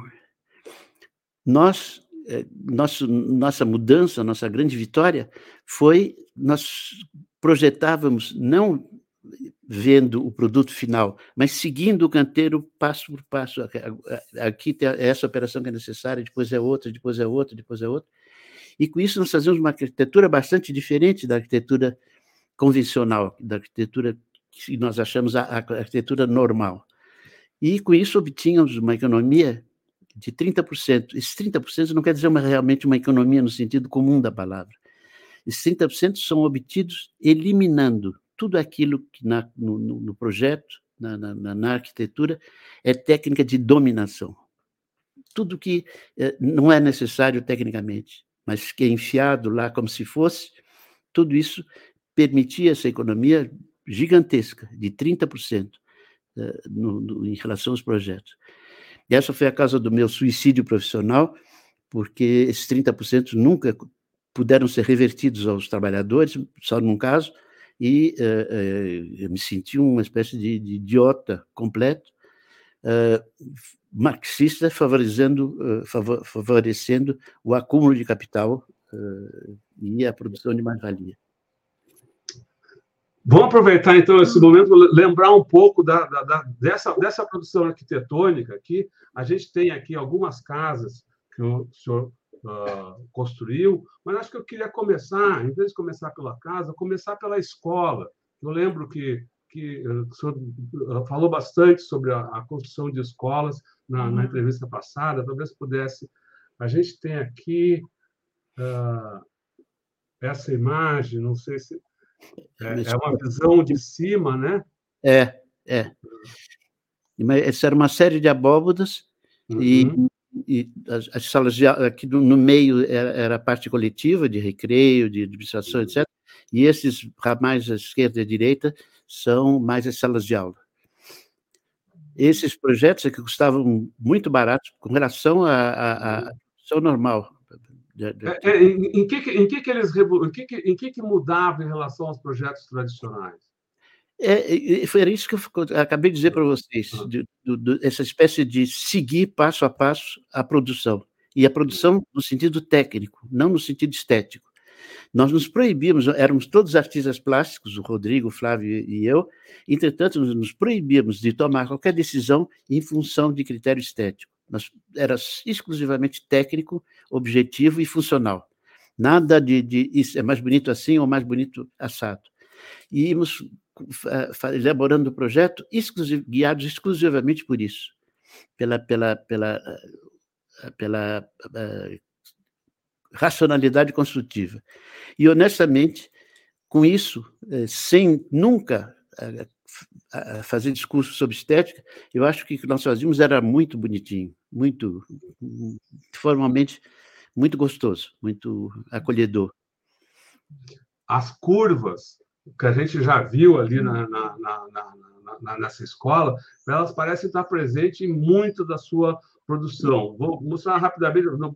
nós é, nosso, nossa mudança, nossa grande vitória foi nós projetávamos não vendo o produto final, mas seguindo o canteiro passo por passo. Aqui tem essa operação que é necessária, depois é outra, depois é outra, depois é outra. E com isso nós fazemos uma arquitetura bastante diferente da arquitetura convencional, da arquitetura que nós achamos a, arquitetura normal. E com isso obtínhamos uma economia de 30%. Esses 30% não quer dizer uma, realmente uma economia no sentido comum da palavra. Esses 30% são obtidos eliminando tudo aquilo que na, no, no, projeto, na, na, na, arquitetura, é técnica de dominação. Tudo que é, não é necessário tecnicamente, mas que é enfiado lá como se fosse, tudo isso permitia essa economia gigantesca, de 30% é, no, no, em relação aos projetos. E essa foi a causa do meu suicídio profissional, porque esses 30% nunca puderam ser revertidos aos trabalhadores, só num caso, e uh, uh, eu me senti uma espécie de, de idiota completo, uh, marxista, favorecendo, favorecendo o acúmulo de capital e a produção de mais-valia. Vamos aproveitar, então, esse momento, lembrar um pouco da, da, da, dessa, dessa produção arquitetônica aqui. A gente tem aqui algumas casas que o senhor uh, construiu, mas acho que eu queria começar, em vez de começar pela casa, começar pela escola. Eu lembro que, que uh, o senhor uh, falou bastante sobre a, a construção de escolas na, na, entrevista passada, talvez pudesse. A gente tem aqui essa imagem, não sei se é, é uma visão de cima, né? É, é. Essa era uma série de abóbodas uhum. e, e as, as, salas de aqui no, no meio era, era, a parte coletiva de recreio, de administração, etc. E esses ramais à esquerda e à direita são mais as salas de aula. Esses projetos é que custavam muito barato com relação à produção normal. É, é, em, em, que, em que, que eles em que, em que, que mudava em relação aos projetos tradicionais? É, foi isso que eu acabei de dizer para vocês, de, de, de, essa espécie de seguir passo a passo a produção. E a produção no sentido técnico, não no sentido estético. Nós nos proibimos, éramos todos artistas plásticos, o Rodrigo, o Flávio e eu, entretanto, nos proibimos de tomar qualquer decisão em função de critério estético. mas era exclusivamente técnico, objetivo e funcional. Nada de, de isso é mais bonito assim ou mais bonito assado. E íamos elaborando o projeto exclusiv, guiados exclusivamente por isso, pela, pela, pela, pela uh, racionalidade construtiva. E, honestamente, com isso, eh, sem nunca eh, fazer discurso sobre estética, eu acho que o que nós fazíamos era muito bonitinho, muito formalmente muito gostoso, muito acolhedor. As curvas que a gente já viu ali na, na, na, nessa escola, elas parecem estar presentes em muito da sua produção. Vou mostrar rapidamente, não,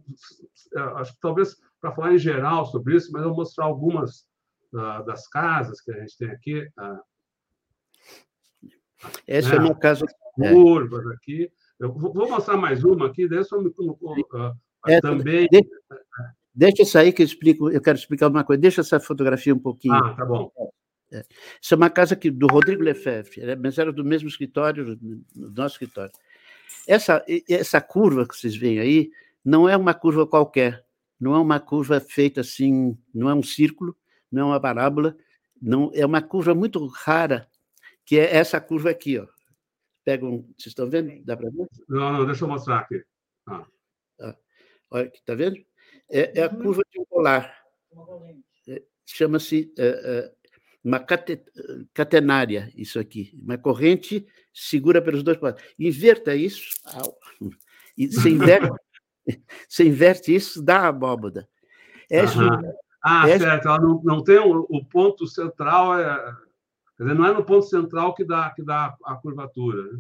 acho que talvez para falar em geral sobre isso, mas eu vou mostrar algumas uh, das casas que a gente tem aqui. Uh, Essa é, é uma casa. Curvas aqui. Eu vou mostrar mais uma aqui, daí eu só me, uh, é, também. Deixa, deixa isso aí que eu explico, eu quero explicar uma coisa. Deixa essa fotografia um pouquinho. Ah, tá bom. É. Isso é uma casa que, do Rodrigo Lefebvre, mas era do mesmo escritório, do nosso escritório. Essa, essa curva que vocês veem aí não é uma curva qualquer, não é uma curva feita assim, não é um círculo, não é uma parábola, não é uma curva muito rara, que é essa curva aqui, ó. Pegam, vocês estão vendo? Dá para ver? Não, não, deixa eu mostrar aqui. Ah. Olha aqui, está vendo? É, é, a uhum. curva de um polar. É, Chama-se é, é, uma catenária, isso aqui. Uma corrente segura pelos dois polares. Inverta isso, e você inverte, você inverte isso, dá a abóboda. É ah, é certo. Ela não, não tem o, o ponto central, é, quer dizer, não é no ponto central que dá, que dá a curvatura. Né?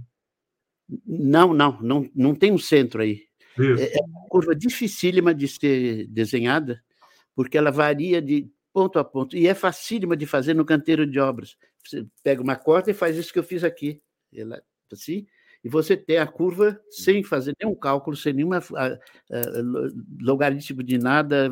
Não, não, não, não tem um centro aí. É, é uma curva dificílima de ser desenhada, porque ela varia de ponto a ponto, e é facílima de fazer no canteiro de obras. Você pega uma corda e faz isso que eu fiz aqui, ela, assim, e você tem a curva sem fazer nenhum cálculo, sem nenhuma logaritmo de nada,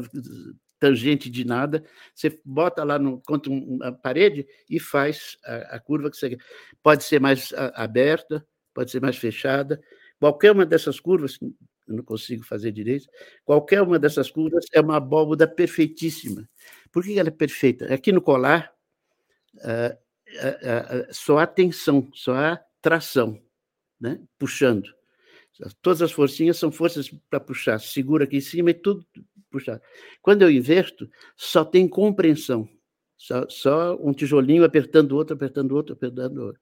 tangente de nada, você bota lá no, contra uma parede e faz a, a curva que você quer. Pode ser mais aberta, pode ser mais fechada, qualquer uma dessas curvas, eu não consigo fazer direito. Qualquer uma dessas curvas é uma abóboda perfeitíssima. Por que ela é perfeita? Aqui no colar, uh, uh, uh, só há tensão, só há tração, né? puxando. Todas as forcinhas são forças para puxar. Segura aqui em cima e tudo puxar. Quando eu inverto, só tem compreensão. Só, só um tijolinho apertando o outro, apertando o outro, apertando o outro.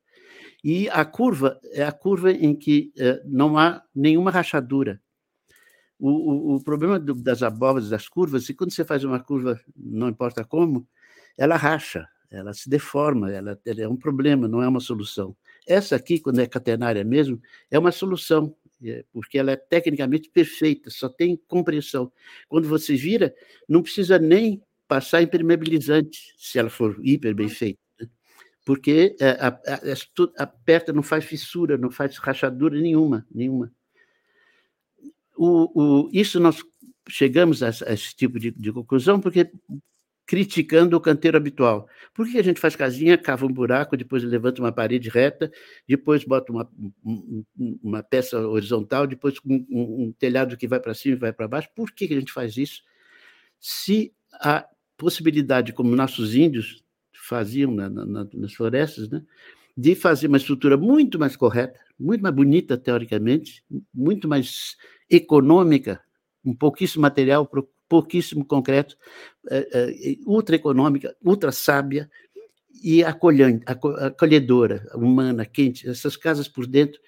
E a curva é a curva em que não há nenhuma rachadura. O, o, o problema do, das abóboras, das curvas, é que quando você faz uma curva, não importa como, ela racha, ela se deforma, ela, ela é um problema, não é uma solução. Essa aqui, quando é catenária mesmo, é uma solução, é, porque ela é tecnicamente perfeita, só tem compreensão. Quando você vira, não precisa nem passar impermeabilizante, se ela for hiper bem feita, né? porque é, a, a, aperta, não faz fissura, não faz rachadura nenhuma, nenhuma o, o, isso nós chegamos a, a esse tipo de, de, conclusão porque criticando o canteiro habitual. Por que a gente faz casinha, cava um buraco, depois levanta uma parede reta, depois bota uma, uma peça horizontal, depois um, um telhado que vai para cima e vai para baixo? Por que a gente faz isso? Se a possibilidade, como nossos índios faziam na, na, nas florestas, né, de fazer uma estrutura muito mais correta, muito mais bonita teoricamente, muito mais econômica, um pouquíssimo material, pouquíssimo concreto, é, é, ultra econômica, ultra sábia e acolhedora, humana, quente. Essas casas por dentro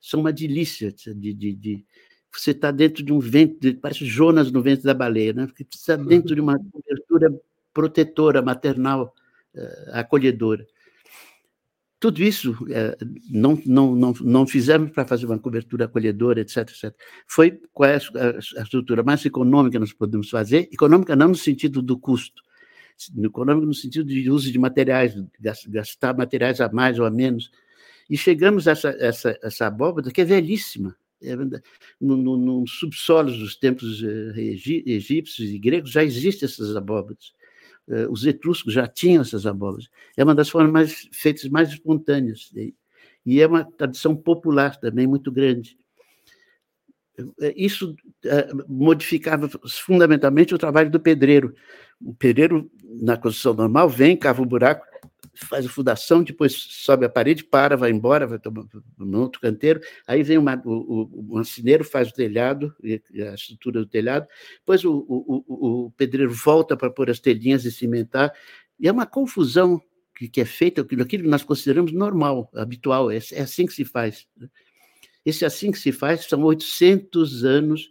são uma delícia de, de, de você está dentro de um vento, parece Jonas no vento da baleia, né? Você está dentro de uma cobertura protetora, maternal, uh, acolhedora. Tudo isso é, não, não, não, não fizemos para fazer uma cobertura acolhedora, etc, etc. Foi qual é a, estrutura mais econômica que nós podemos fazer, econômica não no sentido do custo, econômica no sentido de uso de materiais, gastar materiais a mais ou a menos. E chegamos a essa, essa, essa abóbada que é velhíssima, é, no, no, no subsolo dos tempos eh, egípcios e gregos já existem essas abóbadas. Eh, os etruscos já tinham essas abóboras. É uma das formas mais, feitas mais espontâneas. E é uma tradição popular também muito grande. isso modificava fundamentalmente o trabalho do pedreiro. O pedreiro, na construção normal, vem, cava o um buraco, faz a fundação, depois sobe a parede, para, vai embora, vai tomar um outro canteiro, aí vem uma, o, o mancineiro, faz o telhado, a estrutura do telhado, depois o, o, o pedreiro volta para pôr as telhinhas e cimentar, e é uma confusão que, que é feita, aquilo que nós consideramos normal, habitual, é, é assim que se faz. Né? Esse assim que se faz são 800 anos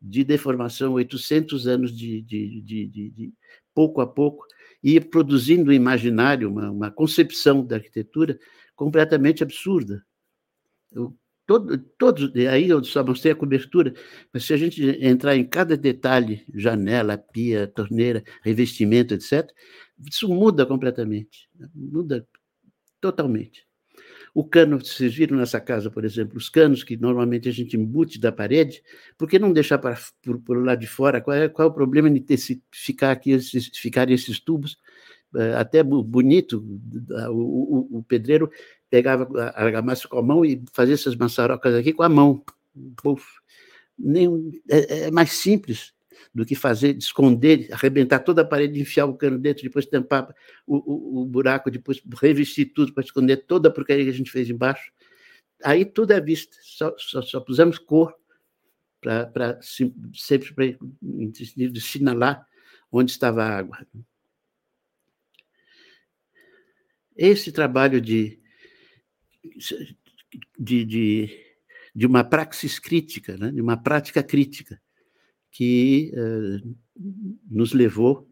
de deformação, 800 anos de, de, de, de pouco a pouco, e produzindo um imaginário, uma, uma concepção da arquitetura completamente absurda. Eu, todo, todos, aí eu só mostrei a cobertura, mas se a gente entrar em cada detalhe, janela, pia, torneira, revestimento, etc., isso muda completamente, muda totalmente. O cano, vocês viram nessa casa, por exemplo, os canos que normalmente a gente embute da parede, por que não deixar para, por, lado de fora? Qual é, qual é o problema de ter, ficar aqui, esses, ficar esses tubos? É, até bonito, o, o, o, pedreiro pegava a argamassa com a mão e fazia essas maçarocas aqui com a mão. Puf. Nem, é, é mais simples do que fazer, esconder, arrebentar toda a parede, enfiar o cano dentro, depois tampar o, o, o buraco, depois revestir tudo para esconder toda a porcaria que a gente fez embaixo. Aí tudo é visto, só, só, só pusemos cor para sempre para de sinalar onde estava a água. Esse trabalho de, de, de, de uma praxis crítica, né? de uma prática crítica, que uh, nos levou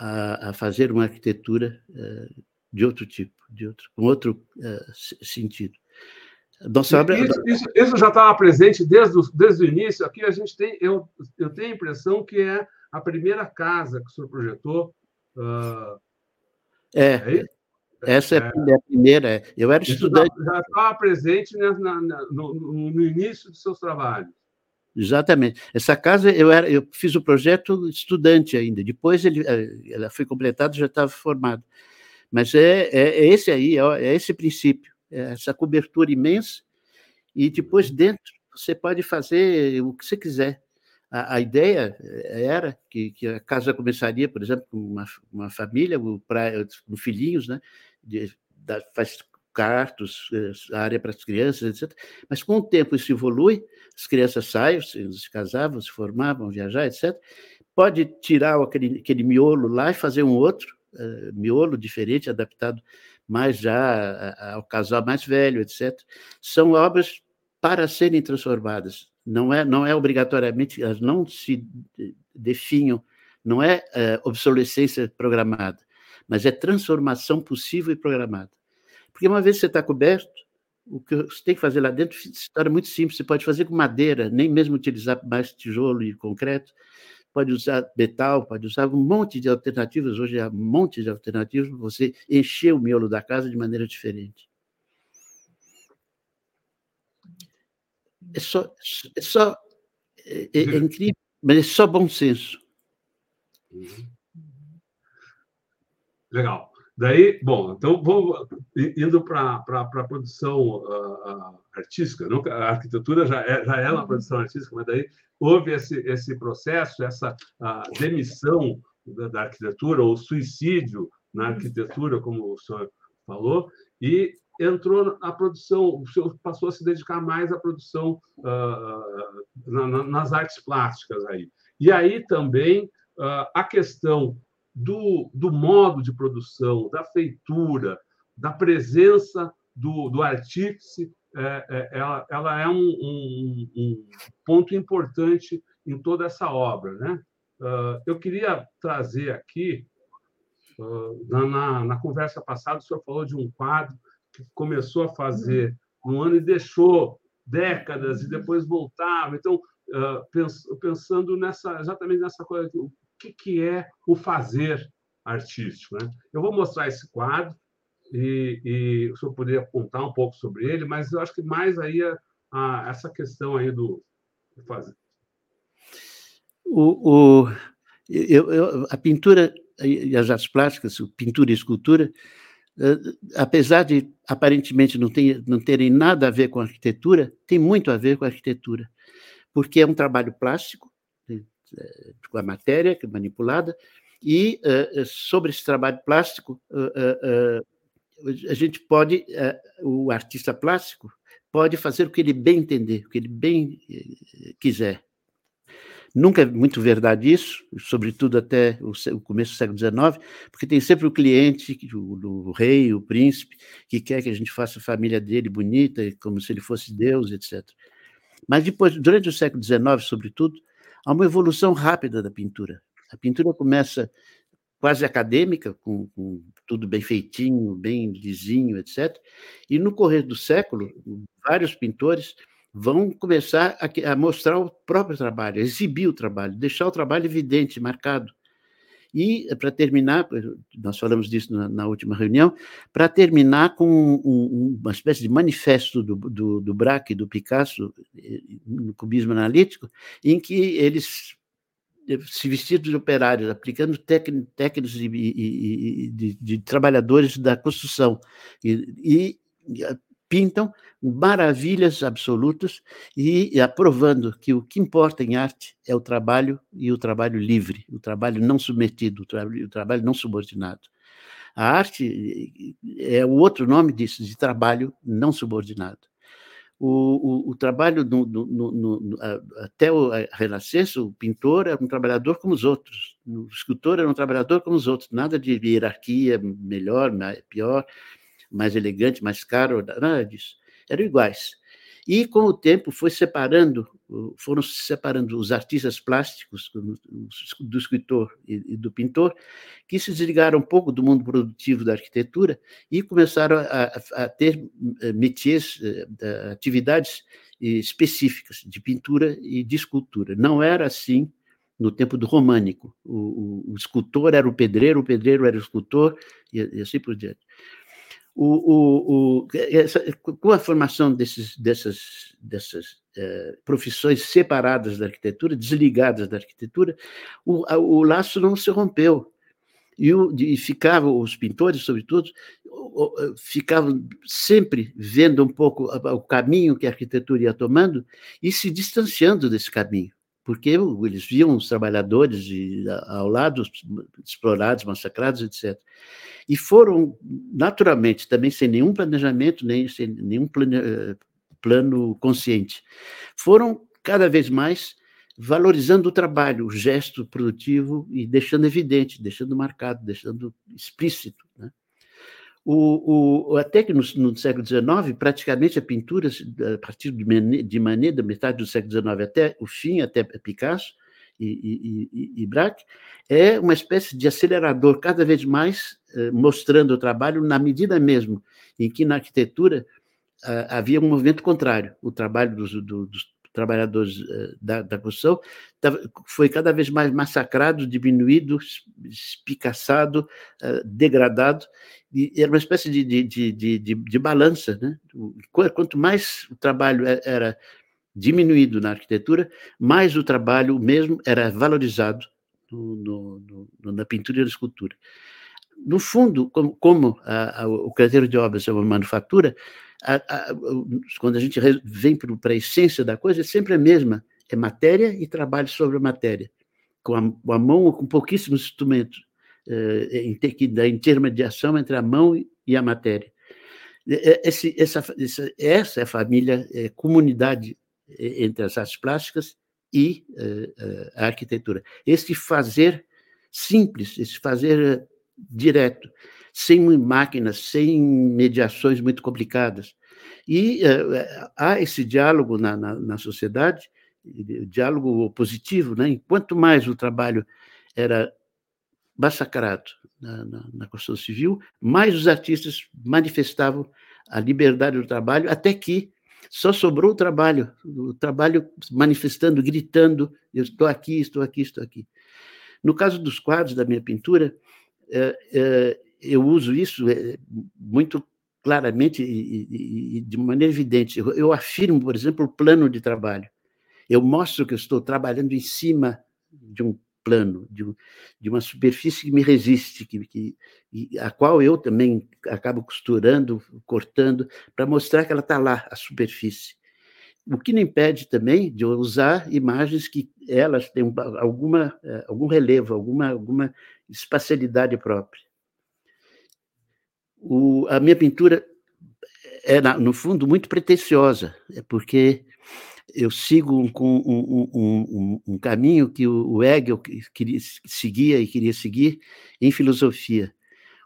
a, a, fazer uma arquitetura uh, de outro tipo, de outro, com outro uh, sentido. Nossa obra... isso, isso, isso, já estava presente desde o, desde o início. Aqui a gente tem, eu, eu tenho a impressão que é a primeira casa que o senhor projetou. é, é essa é, é, a primeira. Eu era estudante. Já estava presente na, na, no, no início dos seus trabalhos. Exatamente. Essa casa eu era, eu fiz o projeto estudante ainda. Depois ele, eh, ela foi completada, já estava formado. Mas é, é, é esse aí, é, esse princípio, é essa cobertura imensa. E depois dentro você pode fazer o que você quiser. A, a ideia era que, que, a casa começaria, por exemplo, com uma, uma família, com filhinhos, né? De, da, faz cartos, eh, área para as crianças, etc. Mas com o tempo isso evolui, as crianças saem, se casavam, se formavam, viajar, etc. Pode tirar aquele, aquele miolo lá e fazer um outro uh, miolo diferente, adaptado mais já ao casal mais velho, etc. São obras para serem transformadas. Não é, não é obrigatoriamente, elas não se definham, não é uh, obsolescência programada, mas é transformação possível e programada. Porque uma vez que você está coberto, o que você tem que fazer lá dentro é muito simples. Você pode fazer com madeira, nem mesmo utilizar mais tijolo e concreto. Pode usar metal, pode usar um monte de alternativas. Hoje há um monte de alternativas para você encher o miolo da casa de maneira diferente. É só, é só é, é, é incrível, mas é só bom senso. Uhum. Legal. Daí, bom, então vou indo para a produção uh, uh, artística. Não? A arquitetura já é, já é uma produção artística, mas daí houve esse, esse processo, essa uh, demissão da, da, arquitetura, ou suicídio na arquitetura, como o senhor falou, e entrou na produção, o senhor passou a se dedicar mais à produção na, na, nas artes plásticas aí. E aí também a questão do, do modo de produção, da feitura, da presença do, do artífice, é, é, ela, ela é um, um, um, ponto importante em toda essa obra. Né? Uh, eu queria trazer aqui, uh, na, na, conversa passada, o senhor falou de um quadro que começou a fazer um ano e deixou décadas e depois voltava. Então, uh, pensando nessa, exatamente nessa coisa, que, que é o fazer artístico. Né? Eu vou mostrar esse quadro e, e o senhor poderia contar um pouco sobre ele, mas eu acho que mais aí a, a essa questão aí do, do fazer. O, o eu, eu, a pintura e as artes plásticas, pintura e escultura, uh, apesar de aparentemente não, ter, não terem nada a ver com arquitetura, tem muito a ver com arquitetura porque é um trabalho plástico, com a matéria é manipulada, e sobre esse trabalho plástico, a gente pode, o artista plástico pode fazer o que ele bem entender, o que ele bem quiser. Nunca é muito verdade isso, sobretudo até o começo do século XIX, porque tem sempre o cliente, o, o, rei, o príncipe, que quer que a gente faça a família dele bonita, como se ele fosse Deus, etc. Mas depois, durante o século XIX, sobretudo, há uma evolução rápida da pintura. A pintura começa quase acadêmica, com, com tudo bem feitinho, bem lisinho, etc. E no correr do século, vários pintores vão começar a, a, mostrar o próprio trabalho, exibir o trabalho, deixar o trabalho evidente, marcado. E, para terminar, nós falamos disso na, na última reunião, para terminar com um, um, uma espécie de manifesto do, do, do Braque e do Picasso, eh, no cubismo analítico, em que eles eh, se vestidos de operários, aplicando técnicas de, de, de, de, trabalhadores da construção, e, e pintam maravilhas absolutas e aprovando que o que importa em arte é o trabalho e o trabalho livre, o trabalho não submetido, o, o trabalho não subordinado. A arte é o outro nome disso, de trabalho não subordinado. O, o, o trabalho no, no, no, até a Renascença, o pintor era um trabalhador como os outros, o escultor era um trabalhador como os outros, nada de hierarquia melhor, pior mais elegante, mais caro, nada disso. Eram iguais. E, com o tempo, foi separando, foram se separando os artistas plásticos, do escritor e do pintor, que se desligaram um pouco do mundo produtivo da arquitetura e começaram a, a ter eh, métiers, eh, atividades específicas de pintura e de escultura. Não era assim no tempo do românico. O, o, o escultor era o pedreiro, o pedreiro era o escultor, e, e assim por diante o, o, o, essa, com a formação desses, dessas, dessas eh, profissões separadas da arquitetura, desligadas da arquitetura, o, o laço não se rompeu. E, o, e ficavam, os pintores, sobretudo, ficavam sempre vendo um pouco o caminho que a arquitetura ia tomando e se distanciando desse caminho porque eles viam os trabalhadores de, ao lado explorados, massacrados, etc. E foram, naturalmente, também sem nenhum planejamento, nem sem nenhum plano, eh, plano consciente, foram cada vez mais valorizando o trabalho, o gesto produtivo e deixando evidente, deixando marcado, deixando explícito. O, o, até que no, no, século XIX, praticamente a pintura, a partir de Manet, de Manet, da metade do século XIX até o fim, até Picasso e, e, e, e Braque, é uma espécie de acelerador cada vez mais eh, mostrando o trabalho na medida mesmo em que na arquitetura ah, havia um movimento contrário, o trabalho dos, do, dos trabalhadores eh, da, da construção foi cada vez mais massacrado, diminuído, espicaçado, eh, degradado, e era uma espécie de, de, de, de, de balança. Né? Quanto mais o trabalho era diminuído na arquitetura, mais o trabalho mesmo era valorizado no, no, no, na pintura e na escultura. No fundo, como, como a, a, o canteiro de obras é uma manufatura, a, quando a gente vem para a essência da coisa, é sempre a mesma: é matéria e trabalho sobre a matéria, com a, a mão ou com pouquíssimos instrumentos eh, da intermediação entre a mão e a matéria. Esse, essa, essa é a família, é comunidade entre as artes plásticas e uh, a arquitetura. Esse fazer simples, esse fazer direto, sem máquinas, sem mediações muito complicadas. E uh, há esse diálogo na, na, na sociedade, diálogo positivo, né? Enquanto mais o trabalho era massacrado na, na, na, construção civil, mais os artistas manifestavam a liberdade do trabalho, até que só sobrou o trabalho, o trabalho manifestando, gritando: eu estou aqui, estou aqui, estou aqui. No caso dos quadros da minha pintura, é, é, eu uso isso é, muito claramente e, de maneira evidente. Eu, afirmo, por exemplo, o plano de trabalho. Eu mostro que eu estou trabalhando em cima de um plano, de, uma superfície que me resiste, que, que, a qual eu também acabo costurando, cortando, para mostrar que ela está lá, a superfície. o que não impede também de usar imagens que elas têm alguma, eh, algum relevo, alguma, alguma espacialidade própria. O, a minha pintura é, no fundo, muito pretensiosa, é porque eu sigo um, um, um, um caminho que o Hegel queria, seguia e queria seguir em filosofia.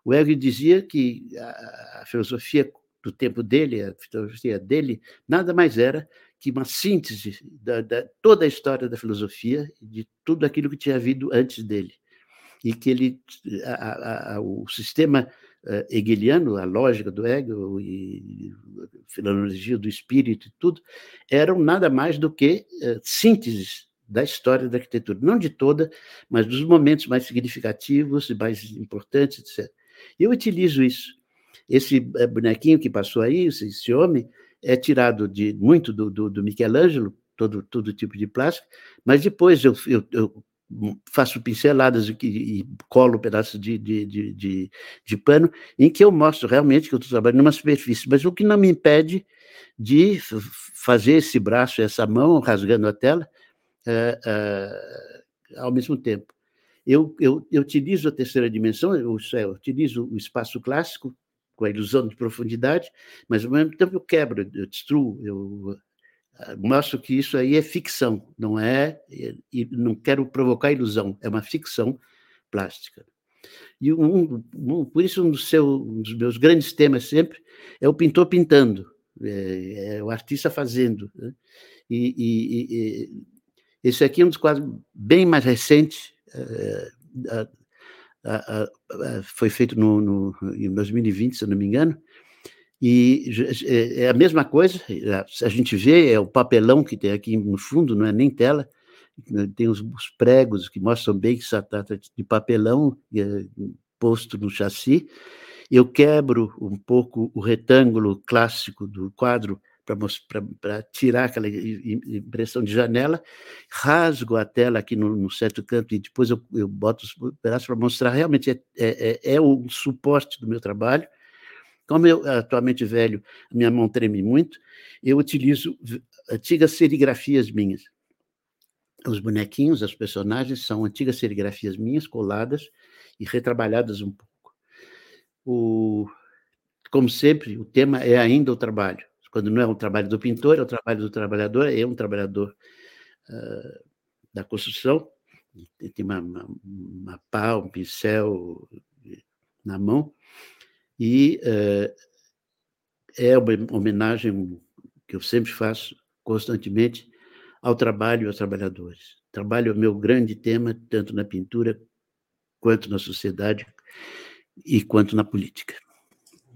O Hegel dizia que a filosofia do tempo dele, a filosofia dele, nada mais era que uma síntese da, da toda a história da filosofia, de tudo aquilo que tinha havido antes dele. E que ele, a, a, o sistema hegeliano, a lógica do Hegel e a filologia do espírito e tudo, eram nada mais do que uh, sínteses da história da arquitetura, não de toda, mas dos momentos mais significativos e mais importantes, etc. Eu utilizo isso. Esse bonequinho que passou aí, esse homem, é tirado de muito do, do, do Michelangelo, todo, todo tipo de plástico, mas depois eu, eu, eu faço pinceladas e, e colo pedaços de, de, de, de, de pano, em que eu mostro realmente que eu estou trabalhando numa superfície, mas o que não me impede de fazer esse braço, essa mão rasgando a tela é, é, ao mesmo tempo. Eu, eu, eu utilizo a terceira dimensão, eu, eu utilizo o espaço clássico com a ilusão de profundidade, mas ao mesmo tempo eu quebro, eu destruo, eu mostro que isso aí é ficção, não é, e não quero provocar ilusão, é uma ficção plástica. E um, um, por isso um dos, seu, um dos, meus grandes temas sempre é o pintor pintando, é, é o artista fazendo. Né? E, e, e, esse aqui é um dos quadros bem mais recentes, é, a, a, a, foi feito no, no, em 2020, se não me engano, e é, é a mesma coisa, a gente vê, é o papelão que tem aqui no fundo, não é nem tela, né, tem os, os pregos que mostram bem que se trata de papelão é, posto no chassi. Eu quebro um pouco o retângulo clássico do quadro para tirar aquela impressão de janela, rasgo a tela aqui no, no certo canto e depois eu, eu boto os pedaços para mostrar realmente é, é, é, é o suporte do meu trabalho como eu atualmente velho, minha mão treme muito, eu utilizo antigas serigrafias minhas. Os bonequinhos, as personagens, são antigas serigrafias minhas, coladas e retrabalhadas um pouco. O, como sempre, o tema é ainda o trabalho. Quando não é o trabalho do pintor, é o trabalho do trabalhador, é um trabalhador uh, da construção, tem uma, uma, uma pá, um pincel na mão, e uh, é uma homenagem que eu sempre faço constantemente ao trabalho e aos trabalhadores. Trabalho é o meu grande tema, tanto na pintura, quanto na sociedade e quanto na política.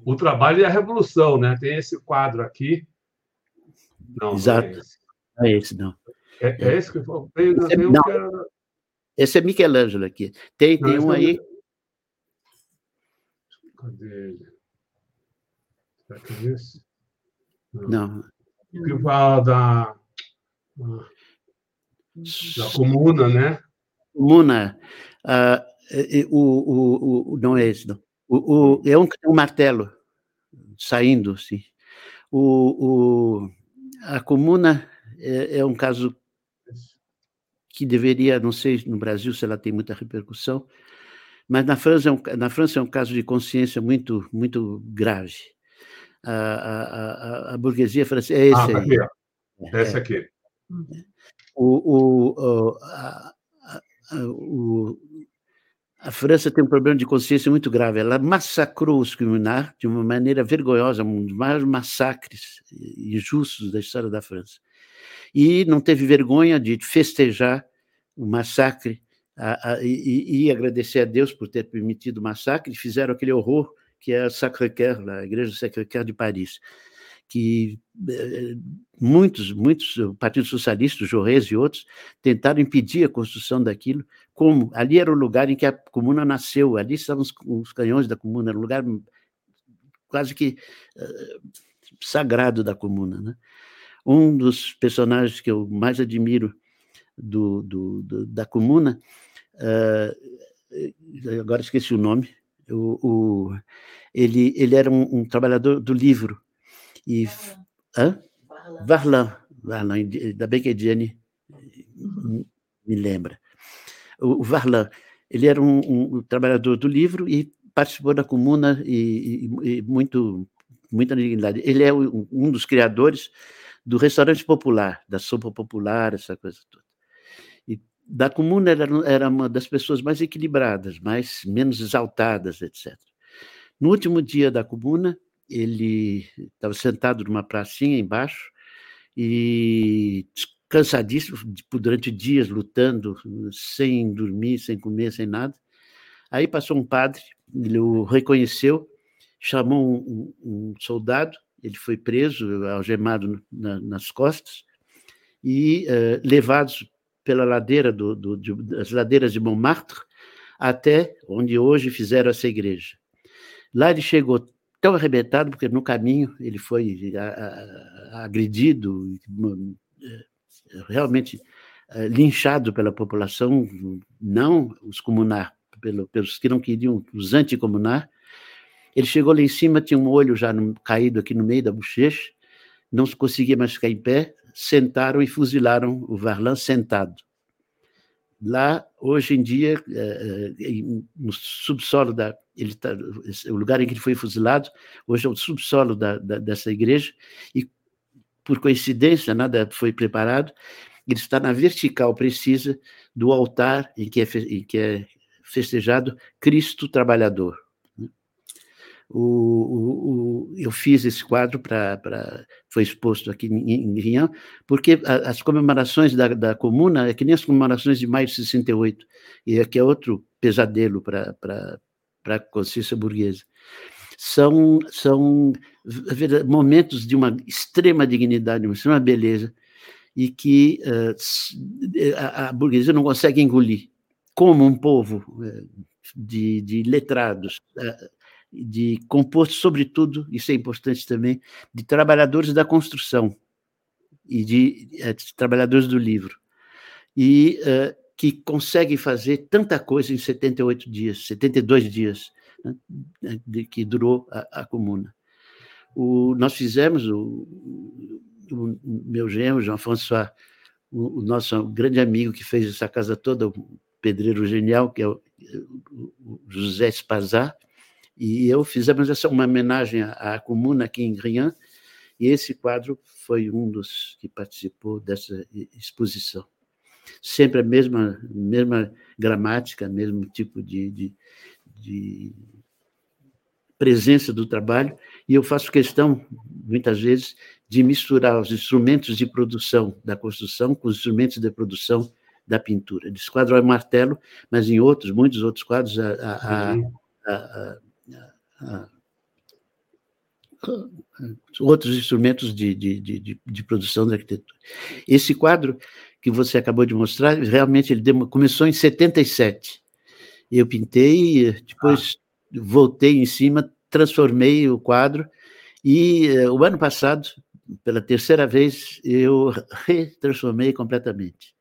O trabalho e a revolução, né? Tem esse quadro aqui. Não, Exato. Não é esse, não. É esse, não. É, é esse que veio, esse, é, não. Era... esse é Michelangelo aqui. Tem, tem um aí. Cadê ele? Será que é esse? Não. O que fala da, da comuna, né? Comuna. Uh, o, o, o, não é esse, não. O, o, é um, um martelo saindo, sim. O, o, a comuna é, é um caso que deveria, não sei no Brasil se ela tem muita repercussão, mas na França é um, na França é um caso de consciência muito, muito grave. A, a, a, a burguesia francesa é esse ah, aí. Aqui, é, esse aqui. O, o, a, o, a França tem um problema de consciência muito grave. Ela massacrou os criminosos de uma maneira vergonhosa, um dos maiores massacres injustos da história da França. E não teve vergonha de festejar o massacre a, a, e, e, agradecer a Deus por ter permitido o massacre, fizeram aquele horror que é a Sacré-Cœur, a igreja Sacré-Cœur de Paris, que eh, muitos, muitos, o Partido Socialista, o Jaurès e outros, tentaram impedir a construção daquilo, como ali era o lugar em que a comuna nasceu, ali estavam os, os canhões da comuna, era um lugar quase que uh, sagrado da comuna. Né? Um dos personagens que eu mais admiro do, do, do da comuna uh, agora esqueci o nome, o, o, ele, ele era um, um, trabalhador do livro. E, Varlan. Varlan. Varlan, ainda bem que a Ediane me lembra. O, o Varlan, ele era um, um, trabalhador do livro e participou da comuna e, e, e muito muita dignidade. Ele é um dos criadores do restaurante popular, da sopa popular, essa coisa toda. Da comuna era, era uma das pessoas mais equilibradas, mais menos exaltadas, etc. No último dia da comuna, ele estava sentado numa pracinha embaixo e cansadíssimo durante dias lutando, sem dormir, sem comer, sem nada. Aí passou um padre, ele o reconheceu, chamou um, um soldado, ele foi preso, algemado na, nas costas e uh, levados pela ladeira do, do, de, das ladeiras de Montmartre até onde hoje fizeram essa igreja. Lá ele chegou tão arrebentado, porque no caminho ele foi agredido, realmente eh, linchado pela população, não os comunar, pelos que não queriam, os anticomunar. Ele chegou lá em cima, tinha um olho já caído aqui no meio da bochecha, não conseguia mais ficar em pé, sentaram e fuzilaram o Varlan sentado. Lá, hoje em dia, eh, no subsolo da, ele tá, o lugar em que ele foi fuzilado, hoje é o subsolo da, da, dessa igreja, e por coincidência, nada foi preparado, ele está na vertical precisa do altar em que é, em que é festejado Cristo Trabalhador. O, o, o, eu fiz esse quadro para. Foi exposto aqui em, em porque as comemorações da, da comuna é que nem as comemorações de maio de 68, e aqui é outro pesadelo para a consciência burguesa. São, são momentos de uma extrema dignidade, uma extrema beleza, e que uh, a, a, burguesia não consegue engolir. Como um povo uh, de, de letrados, uh, de composto, sobretudo, isso é importante também, de trabalhadores da construção e de, de trabalhadores do livro. E que consegue fazer tanta coisa em 78 dias, 72 dias, né, de, que durou a, a comuna. O, nós fizemos, o, o, meu genro, Jean-François, o, o, nosso grande amigo que fez essa casa toda, o pedreiro genial, que é o, José Spazar, e eu fizemos essa uma homenagem à, à comuna aqui em Rian, e esse quadro foi um dos que participou dessa exposição. Sempre a mesma, mesma gramática, mesmo tipo de, de, de presença do trabalho, e eu faço questão, muitas vezes, de misturar os instrumentos de produção da construção com os instrumentos de produção da pintura. Desse quadro é martelo, mas em outros, muitos outros quadros, a, a, a, a outros instrumentos de, de, de, de, produção da arquitetura. Esse quadro que você acabou de mostrar, realmente ele começou em 77. Eu pintei, depois ah. voltei em cima, transformei o quadro, e uh, o ano passado, pela terceira vez, eu retransformei completamente.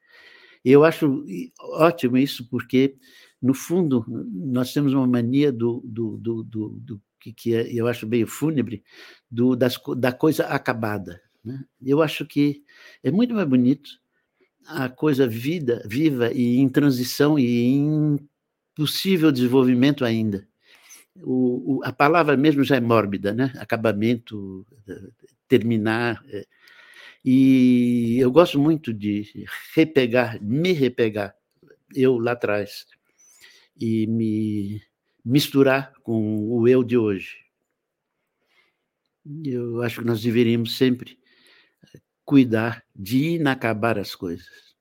Eu acho ótimo isso, porque, no fundo, nós temos uma mania do, do, do, do, do que, que é, eu acho meio fúnebre, do, das, da coisa acabada. Né? Eu acho que é muito mais bonito a coisa vida, viva e em transição e em possível desenvolvimento ainda. O, o, a palavra mesmo já é mórbida, né? Acabamento, terminar. É. E eu gosto muito de repegar, me repegar, eu lá atrás, e me misturar com o eu de hoje. Eu acho que nós deveríamos sempre cuidar de inacabar as coisas.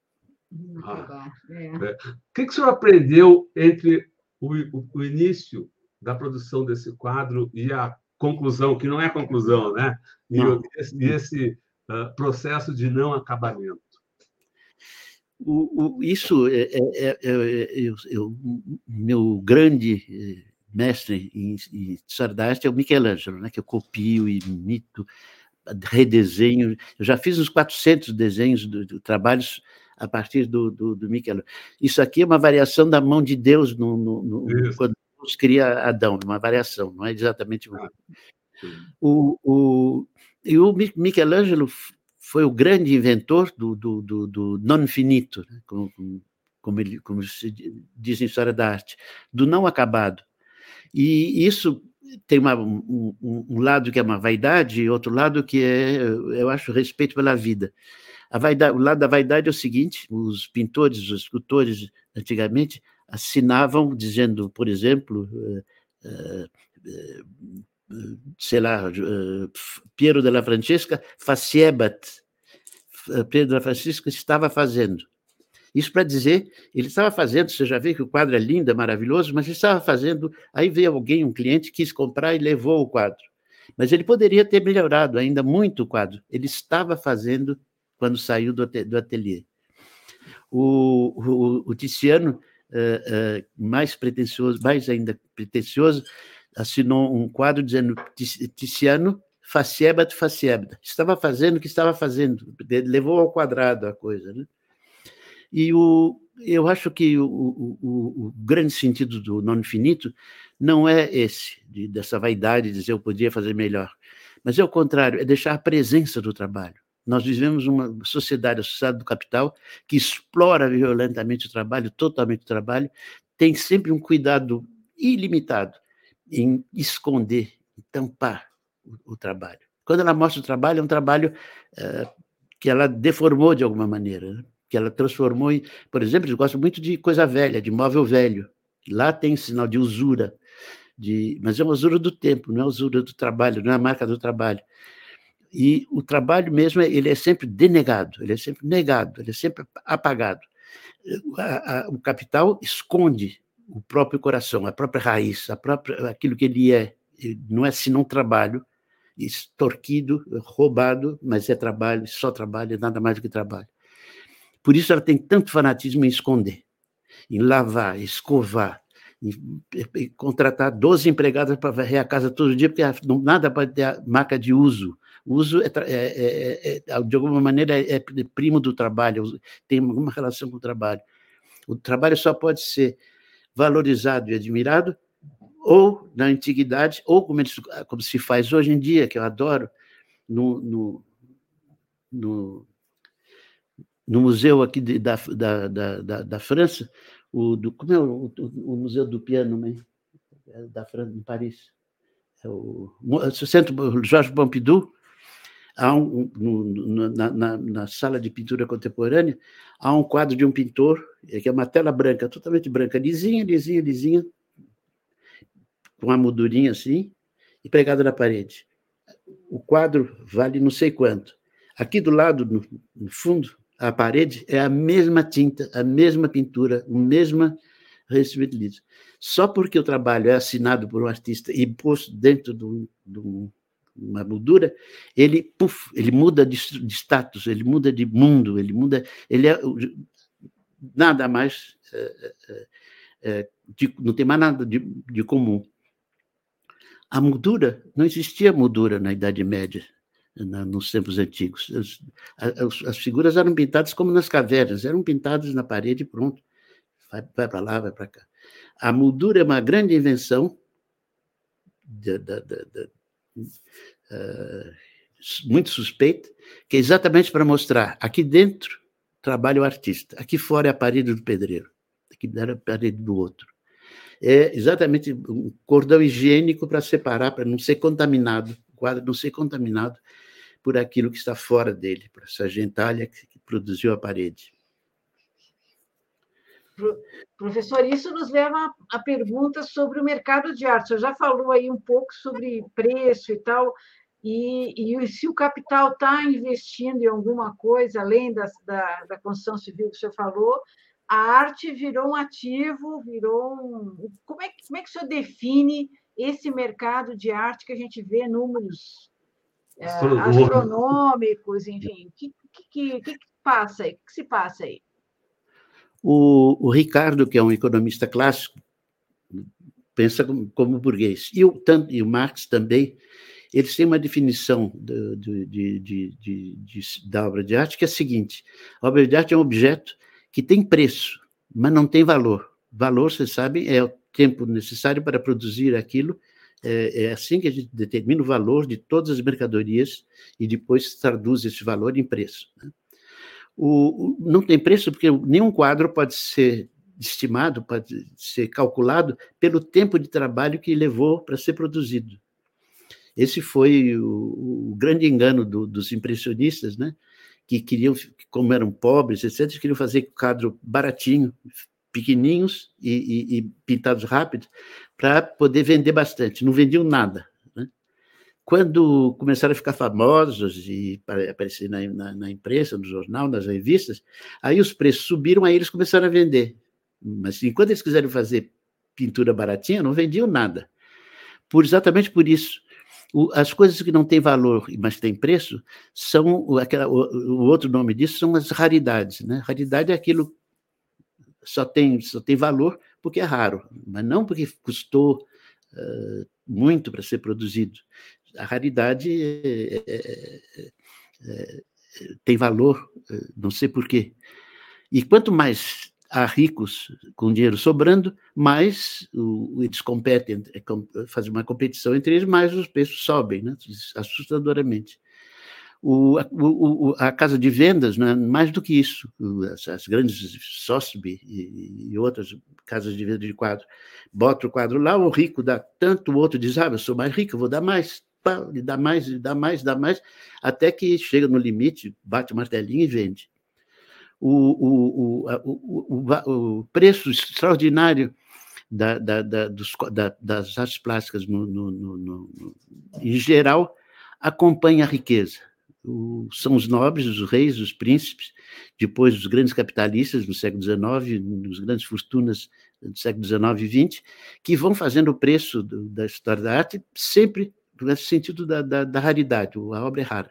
Ah, é. é. O que, que o senhor aprendeu entre o, o, o, início da produção desse quadro e a conclusão, que não é conclusão, né? E esse, esse uh, processo de não acabamento. O, o, isso é, é, é, é meu grande eh, mestre em, em é o Michelangelo, né, que eu copio e imito redesenho. Eu já fiz uns 400 desenhos, do, do trabalhos a partir do, do, do Michelangelo. Isso aqui é uma variação da mão de Deus no, no, no quando Deus cria Adão, uma variação, não é exatamente ah, o, o, e o Michelangelo foi o grande inventor do, do, do, do non finito, né? como, como, ele, como se diz em história da arte, do não acabado. E isso tem uma, um, um, lado que é uma vaidade e outro lado que é, eu acho, respeito pela vida. A vaidade, o lado da vaidade é o seguinte: os pintores, os escultores, antigamente, assinavam dizendo, por exemplo, uh, uh, sei lá, Piero della Francesca faciebat, Piero della Francesca estava fazendo. Isso para dizer, ele estava fazendo, você já vê que o quadro é lindo, é maravilhoso, mas ele estava fazendo, aí veio alguém, um cliente, quis comprar e levou o quadro. Mas ele poderia ter melhorado ainda muito o quadro. Ele estava fazendo quando saiu do, do ateliê. O, o, o Tiziano, uh, uh, mais pretensioso, mais ainda pretensioso, assinou um quadro dizendo Tiziano faciebat faciebat. Estava fazendo o que estava fazendo, levou ao quadrado a coisa. Né? E o, eu acho que o, o, o, grande sentido do não infinito não é esse, de, dessa vaidade de dizer eu podia fazer melhor, mas é o contrário, é deixar a presença do trabalho. Nós vivemos uma sociedade, a sociedade do capital, que explora violentamente o trabalho, totalmente o trabalho, tem sempre um cuidado ilimitado em esconder, em tampar o, o trabalho. Quando ela mostra o trabalho, é um trabalho uh, que ela deformou de alguma maneira, né? que ela transformou em. Por exemplo, eu gosto muito de coisa velha, de móvel velho. Lá tem sinal de usura, de, mas é uma usura do tempo, não é usura do trabalho, não é a marca do trabalho. E o trabalho mesmo, ele é sempre denegado, ele é sempre negado, ele é sempre apagado. O capital esconde o próprio coração, a própria raiz, a própria, aquilo que ele é. Não é senão trabalho, extorquido, roubado, mas é trabalho, só trabalho, nada mais do que trabalho. Por isso ela tem tanto fanatismo em esconder, em lavar, escovar, em, em contratar 12 empregadas para varrer a casa todo dia, porque nada pode ter marca de uso. O uso, é, é, é, é de alguma maneira, é, é primo do trabalho, tem alguma relação com o trabalho. O trabalho só pode ser valorizado e admirado, ou na antiguidade, ou como, eles, como se faz hoje em dia, que eu adoro, no, no, no, no museu aqui de, da, da, da, da, França, o, do, como é o, o, o museu do piano né? da França, em Paris? É o, o Centro Jorge Pompidou, há um, no, na, na, na, sala de pintura contemporânea, há um quadro de um pintor, que é uma tela branca, totalmente branca, lisinha, lisinha, lisinha, com uma moldurinha assim, e pregado na parede. O quadro vale não sei quanto. Aqui do lado, no, no fundo, a parede é a mesma tinta, a mesma pintura, o mesmo recebimento de Só porque o trabalho é assinado por um artista e posto dentro de, de uma moldura, ele, puff, ele muda de, de, status, ele muda de mundo, ele muda, ele é nada mais, é, é, é, de, não tem mais nada de, de comum. A moldura, não existia moldura na Idade Média, na, nos tempos antigos. As, as, as, figuras eram pintadas como nas cavernas, eram pintadas na parede pronto. Vai, vai para lá, vai para cá. A moldura é uma grande invenção da, da, da, uh, muito suspeita, que é exatamente para mostrar aqui dentro trabalha o artista, aqui fora é a parede do pedreiro, aqui era a parede do outro. É exatamente um cordão higiênico para separar, para não ser contaminado, o quadro não ser contaminado por aquilo que está fora dele, por essa gentalha que produziu a parede. Professor, isso nos leva à pergunta sobre o mercado de arte. Você já falou aí um pouco sobre preço e tal, e, e se o capital está investindo em alguma coisa, além da, da, da construção civil que o senhor falou, a arte virou um ativo, virou um. Como é, como é que o senhor define esse mercado de arte que a gente vê números é, astronômicos, enfim? O que, que, que, que, passa aí? O que se passa aí? O, o Ricardo, que é um economista clássico, pensa como, como burguês. E o, e o Marx também, eles têm uma definição de, de, de, da obra de arte que é a seguinte: a obra de arte é um objeto que tem preço, mas não tem valor. Valor, você sabe, é o tempo necessário para produzir aquilo é, é, assim que a gente determina o valor de todas as mercadorias e depois traduz esse valor em preço. Né? O, não tem preço porque nenhum quadro pode ser estimado, pode ser calculado pelo tempo de trabalho que levou para ser produzido. Esse foi o, o grande engano do, dos impressionistas, né? que queriam, como eram pobres, etc., queriam fazer quadro baratinho, pequeninhos e, e, e pintados rápidos, para poder vender bastante. Não vendiam nada. Quando começaram a ficar famosos e aparecer na, na, na, imprensa, no jornal, nas revistas, aí os preços subiram, aí eles começaram a vender. Mas enquanto eles quiseram fazer pintura baratinha, não vendiam nada. Por, exatamente por isso. O, as coisas que não têm valor, mas têm preço, são aquela, o, o, outro nome disso são as raridades. Né? Raridade é aquilo só tem, só tem valor porque é raro, mas não porque custou uh, muito para ser produzido. A raridade é, é, é, tem valor, não sei porquê. E quanto mais há ricos com dinheiro sobrando, mais o, eles competem, fazem uma competição entre eles, mais os preços sobem, né? assustadoramente. O, o, a casa de vendas, né, mais do que isso, as, as grandes Sotheby e, outras casas de venda de quadro, bota o quadro lá, o rico dá tanto, o outro diz, ah, eu sou mais rico, vou dar mais, pá, e dá mais, e dá mais, dá mais, até que chega no limite, bate o martelinho e vende. O, o, o preço extraordinário da, da, da, dos, das artes plásticas, no, no, no, em geral, acompanha a riqueza o, são os nobres, os reis, os príncipes, depois os grandes capitalistas do século XIX, os grandes fortunas do século XIX e XX, que vão fazendo o preço do, da história da arte sempre no sentido da, da, da raridade, a obra é rara.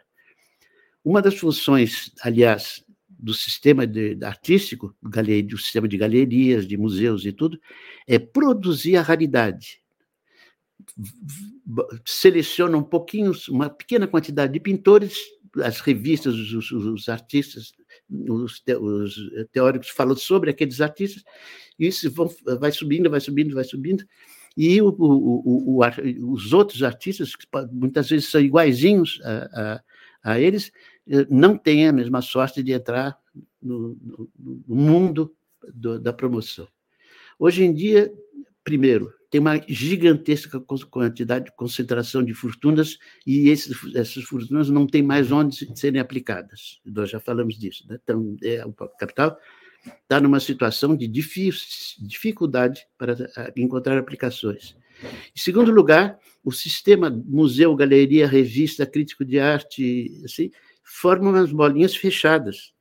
Uma das funções, aliás, do sistema de, artístico, do sistema de galerias, de museus e tudo, é produzir a raridade. Seleciona um pouquinho, uma pequena quantidade de pintores as revistas, os, os artistas, os, te, os, teóricos falam sobre aqueles artistas, e isso vão, vai subindo, vai subindo, vai subindo, e o, o, o, os outros artistas, que muitas vezes são iguaizinhos a, a, a, eles, eh, não têm a mesma sorte de entrar no, no, no mundo do, da promoção. Hoje em dia, primeiro, tem uma gigantesca quantidade de concentração de fortunas e esses, essas fortunas não têm mais onde serem aplicadas. Nós já falamos disso. Né? Então, é, o capital está numa situação de dificuldade para encontrar aplicações. Em segundo lugar, o sistema museu, galeria, revista, crítico de arte, assim, forma umas bolinhas fechadas.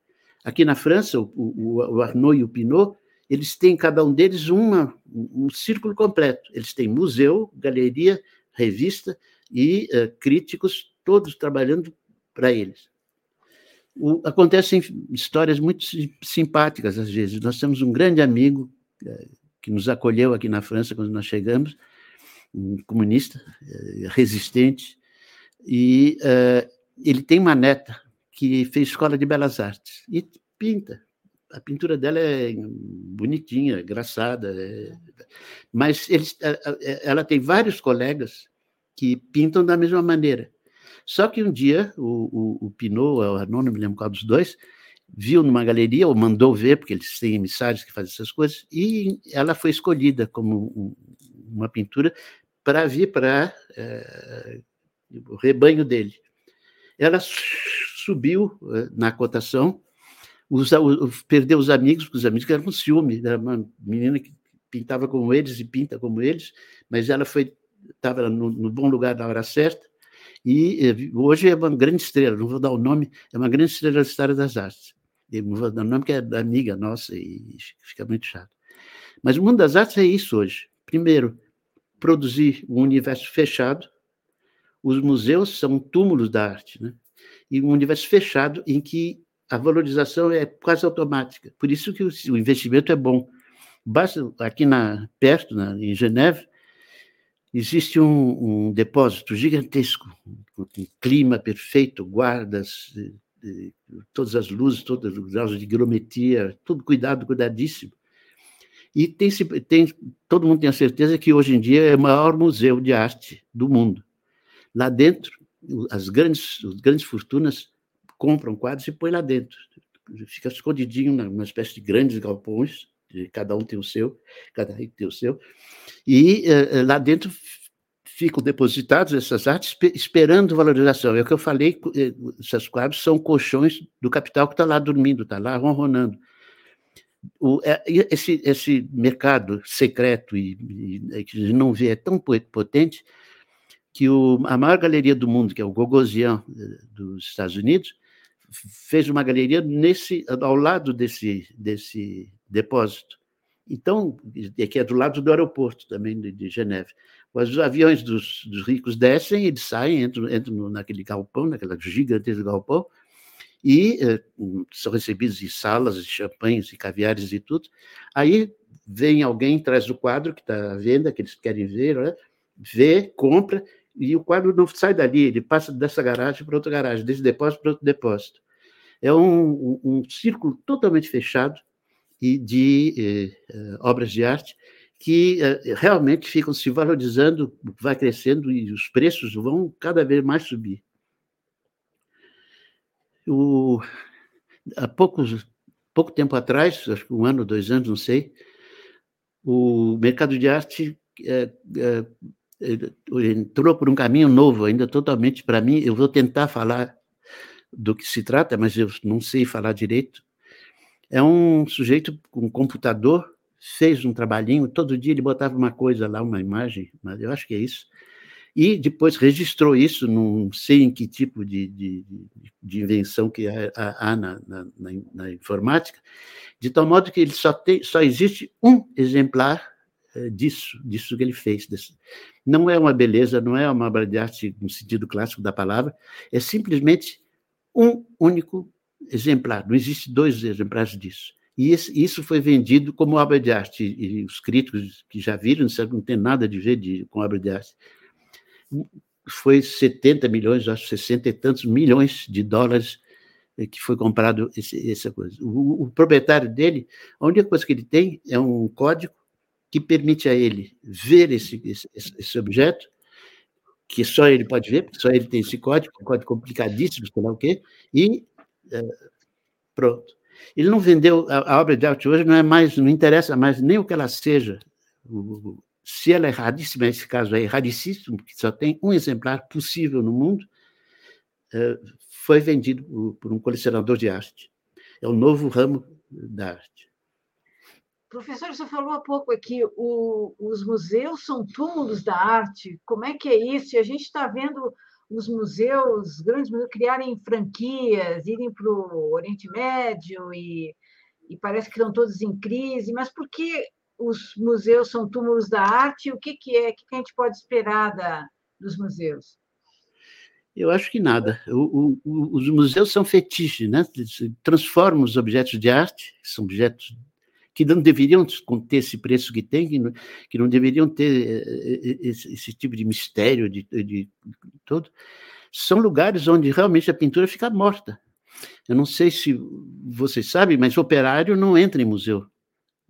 Aqui na França, o, o, o Arnaud e o Pinot eles têm, cada um deles, uma, um círculo completo. Eles têm museu, galeria, revista e uh, críticos, todos trabalhando para eles. O, acontecem histórias muito simpáticas, às vezes. Nós temos um grande amigo uh, que nos acolheu aqui na França quando nós chegamos, um comunista, uh, resistente, e ele tem uma neta que fez escola de belas artes e pinta, a pintura dela é bonitinha, engraçada, é... mas eles, ela tem vários colegas que pintam da mesma maneira. Só que um dia o, o, o Pinot, o Arnaud, não me lembro qual dos dois, viu numa galeria, ou mandou ver, porque eles têm emissários que fazem essas coisas, e ela foi escolhida como uma pintura para vir para é, o rebanho dele. Ela subiu é, na cotação, os, perdeu os amigos, porque os amigos eram com ciúme, era uma menina que pintava como eles e pinta como eles, mas ela foi estava no, no, bom lugar na hora certa, e eh, hoje é uma grande estrela, não vou dar o nome, é uma grande estrela da história das artes. Eu não vou dar o nome que é amiga nossa e fica muito chato. Mas o mundo das artes é isso hoje. Primeiro, produzir um universo fechado. Os museus são túmulos da arte, né? E um universo fechado em que a valorização é quase automática. Por isso que o, investimento é bom. Basta, aqui na, perto, na, em Geneve, existe um, um depósito gigantesco, com clima perfeito, guardas, de, todas as luzes, todos os graus de higrometria, tudo cuidado, cuidadíssimo. E tem, tem, todo mundo tem a certeza que hoje em dia é o maior museu de arte do mundo. Lá dentro, as grandes, as grandes fortunas compram quadros e põem lá dentro. Fica escondidinho numa espécie de grandes galpões, cada um tem o seu, cada um tem o seu. E uh, lá dentro ficam depositados essas artes esperando valorização. É o que eu falei, eh, esses quadros são colchões do capital que está lá dormindo, está lá ronronando. O, é, esse, esse mercado secreto e, e, que a gente não vê é tão potente que o, a maior galeria do mundo, que é o Gogosian eh, dos Estados Unidos, fez uma galeria nesse ao lado desse desse depósito. Então, que é do lado do aeroporto também de, de Geneve. Os aviões dos, dos, ricos descem, eles saem, entram, entram naquele galpão, naquela gigantesca galpão, e eh, são recebidos em salas, de champanhes e caviares e tudo. Aí vem alguém, traz o quadro que está à venda, que eles querem ver, né? vê, compra, e o quadro não sai dali, ele passa dessa garagem para outra garagem, desse depósito para outro depósito. É um, um, um círculo totalmente fechado e de eh, eh, obras de arte que eh, realmente ficam se valorizando, vai crescendo e os preços vão cada vez mais subir. O, há poucos, pouco tempo atrás, acho que um ano, dois anos, não sei, o mercado de arte é, é, entrou por um caminho novo, ainda totalmente para mim. Eu vou tentar falar do que se trata, mas eu não sei falar direito. É um sujeito com um computador, fez um trabalhinho, todo dia ele botava uma coisa lá, uma imagem, mas eu acho que é isso, e depois registrou isso, não sei em que tipo de, de, de invenção que há, na, na, na, informática, de tal modo que ele só, tem, só existe um exemplar eh, disso, disso que ele fez. Desse. Não é uma beleza, não é uma obra de arte no sentido clássico da palavra, é simplesmente um único exemplar, não existe dois exemplares disso. E isso foi vendido como obra de arte, e os críticos que já viram, não tem nada de ver de, com obra de arte, foi 70 milhões, acho 60 e tantos milhões de dólares eh, que foi comprado esse, essa coisa. O, o, proprietário dele, a única coisa que ele tem é um código que permite a ele ver esse, esse, esse objeto, que só ele pode ver, porque só ele tem esse código, um código complicadíssimo, sei lá o quê, e pronto. Ele não vendeu a, obra de arte hoje, não é mais, não interessa mais nem o que ela seja. Se ela é raríssima, esse caso é raríssimo, porque só tem um exemplar possível no mundo, é, foi vendido por um colecionador de arte. É o novo ramo da arte. Professor, você falou há pouco aqui, o, os museus são túmulos da arte. Como é que é isso? E a gente está vendo os museus, grandes museus, criarem franquias, irem para o Oriente Médio e, e parece que estão todos em crise. Mas por que os museus são túmulos da arte, o que, que é, o que a gente pode esperar da, dos museus? Eu acho que nada. O, o, os museus são fetiches, né? transformam os objetos de arte, que são objetos que não deveriam ter esse preço que tem, que não, que não deveriam ter eh, eh, esse, esse, tipo de mistério de, de, de todo, são lugares onde realmente a pintura fica morta. Eu não sei se vocês sabem, mas operário não entra em museu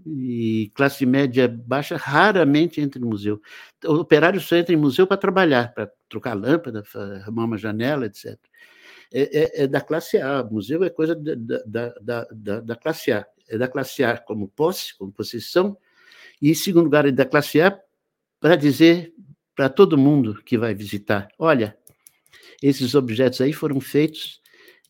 e classe média baixa raramente entra em museu. O operário só entra em museu para trabalhar, para trocar lâmpada, arrumar uma janela, etc. É, é, é, da classe A. Museu é coisa da, da, da, da, da classe A. É da classe A como posse, como possessão, e, em segundo lugar, é da classe A para dizer para todo mundo que vai visitar: olha, esses objetos aí foram feitos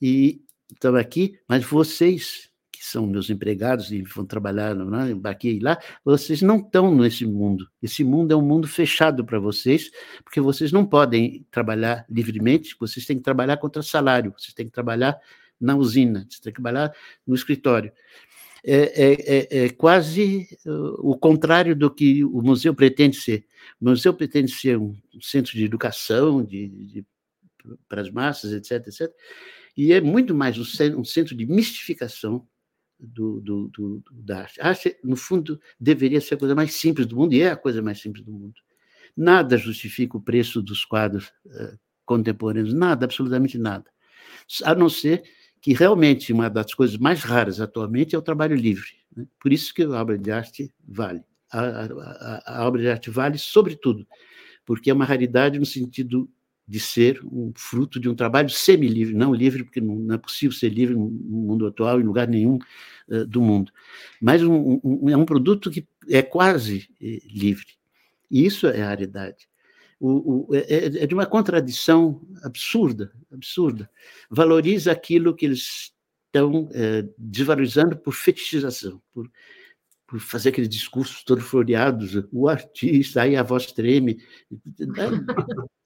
e estão aqui, mas vocês que são meus empregados e vão trabalhar né, e lá, vocês não estão nesse mundo. Esse mundo é um mundo fechado para vocês, porque vocês não podem trabalhar livremente, vocês têm que trabalhar contra salário, vocês têm que trabalhar na usina, vocês têm que trabalhar no escritório. É, é, é, é quase uh, o contrário do que o museu pretende ser. O museu pretende ser um centro de educação, de, de para as massas, etc, etc. E é muito mais um centro de mistificação do, do, do, da arte. A arte, no fundo, deveria ser a coisa mais simples do mundo, e é a coisa mais simples do mundo. Nada justifica o preço dos quadros uh, contemporâneos, nada, absolutamente nada. A não ser que realmente uma das coisas mais raras atualmente é o trabalho livre. Né? Por isso que a obra de arte vale. A, a, a, obra de arte vale, sobretudo, porque é uma raridade no sentido de ser um fruto de um trabalho semi-livre, não livre, porque não, é possível ser livre no mundo atual, em lugar nenhum uh, do mundo. Mas um, um, é um produto que é quase eh, livre. E isso é a raridade. O, o, é, é, é, de uma contradição absurda, absurda. Valoriza aquilo que eles estão é, desvalorizando por fetichização, por, por fazer aqueles discursos todos floreados, o artista, aí a voz treme.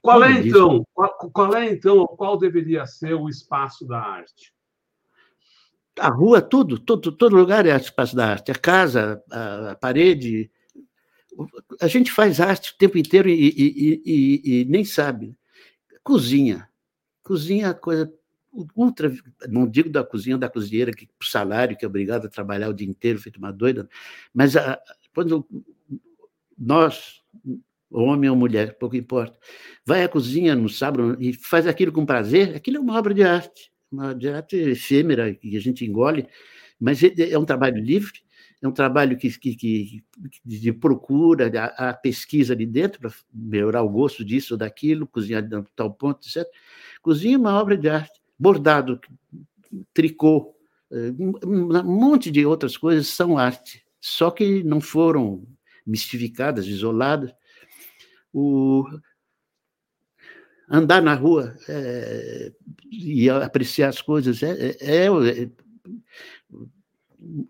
Qual é então, qual, qual é então, qual deveria ser o espaço da arte? A rua, tudo, todo, todo lugar é espaço da arte. A casa, a, a parede, a gente faz arte o tempo inteiro e, e, e, e nem sabe. Cozinha. Cozinha é coisa ultra. Não digo da cozinha da cozinheira, que o salário, que é obrigado a trabalhar o dia inteiro, feito uma doida, mas a, quando nós, homem ou mulher, pouco importa, vai à cozinha no sábado e faz aquilo com prazer, aquilo é uma obra de arte, uma obra de arte efêmera, que a gente engole, mas é, é um trabalho livre é um trabalho que, que, que de procura, a, a, pesquisa ali dentro para melhorar o gosto disso ou daquilo, cozinhar de tal ponto, etc. Cozinha é uma obra de arte. Bordado, tricô, eh, um monte de outras coisas são arte, só que não foram mistificadas, isoladas. O andar na rua é, e apreciar as coisas é, é, é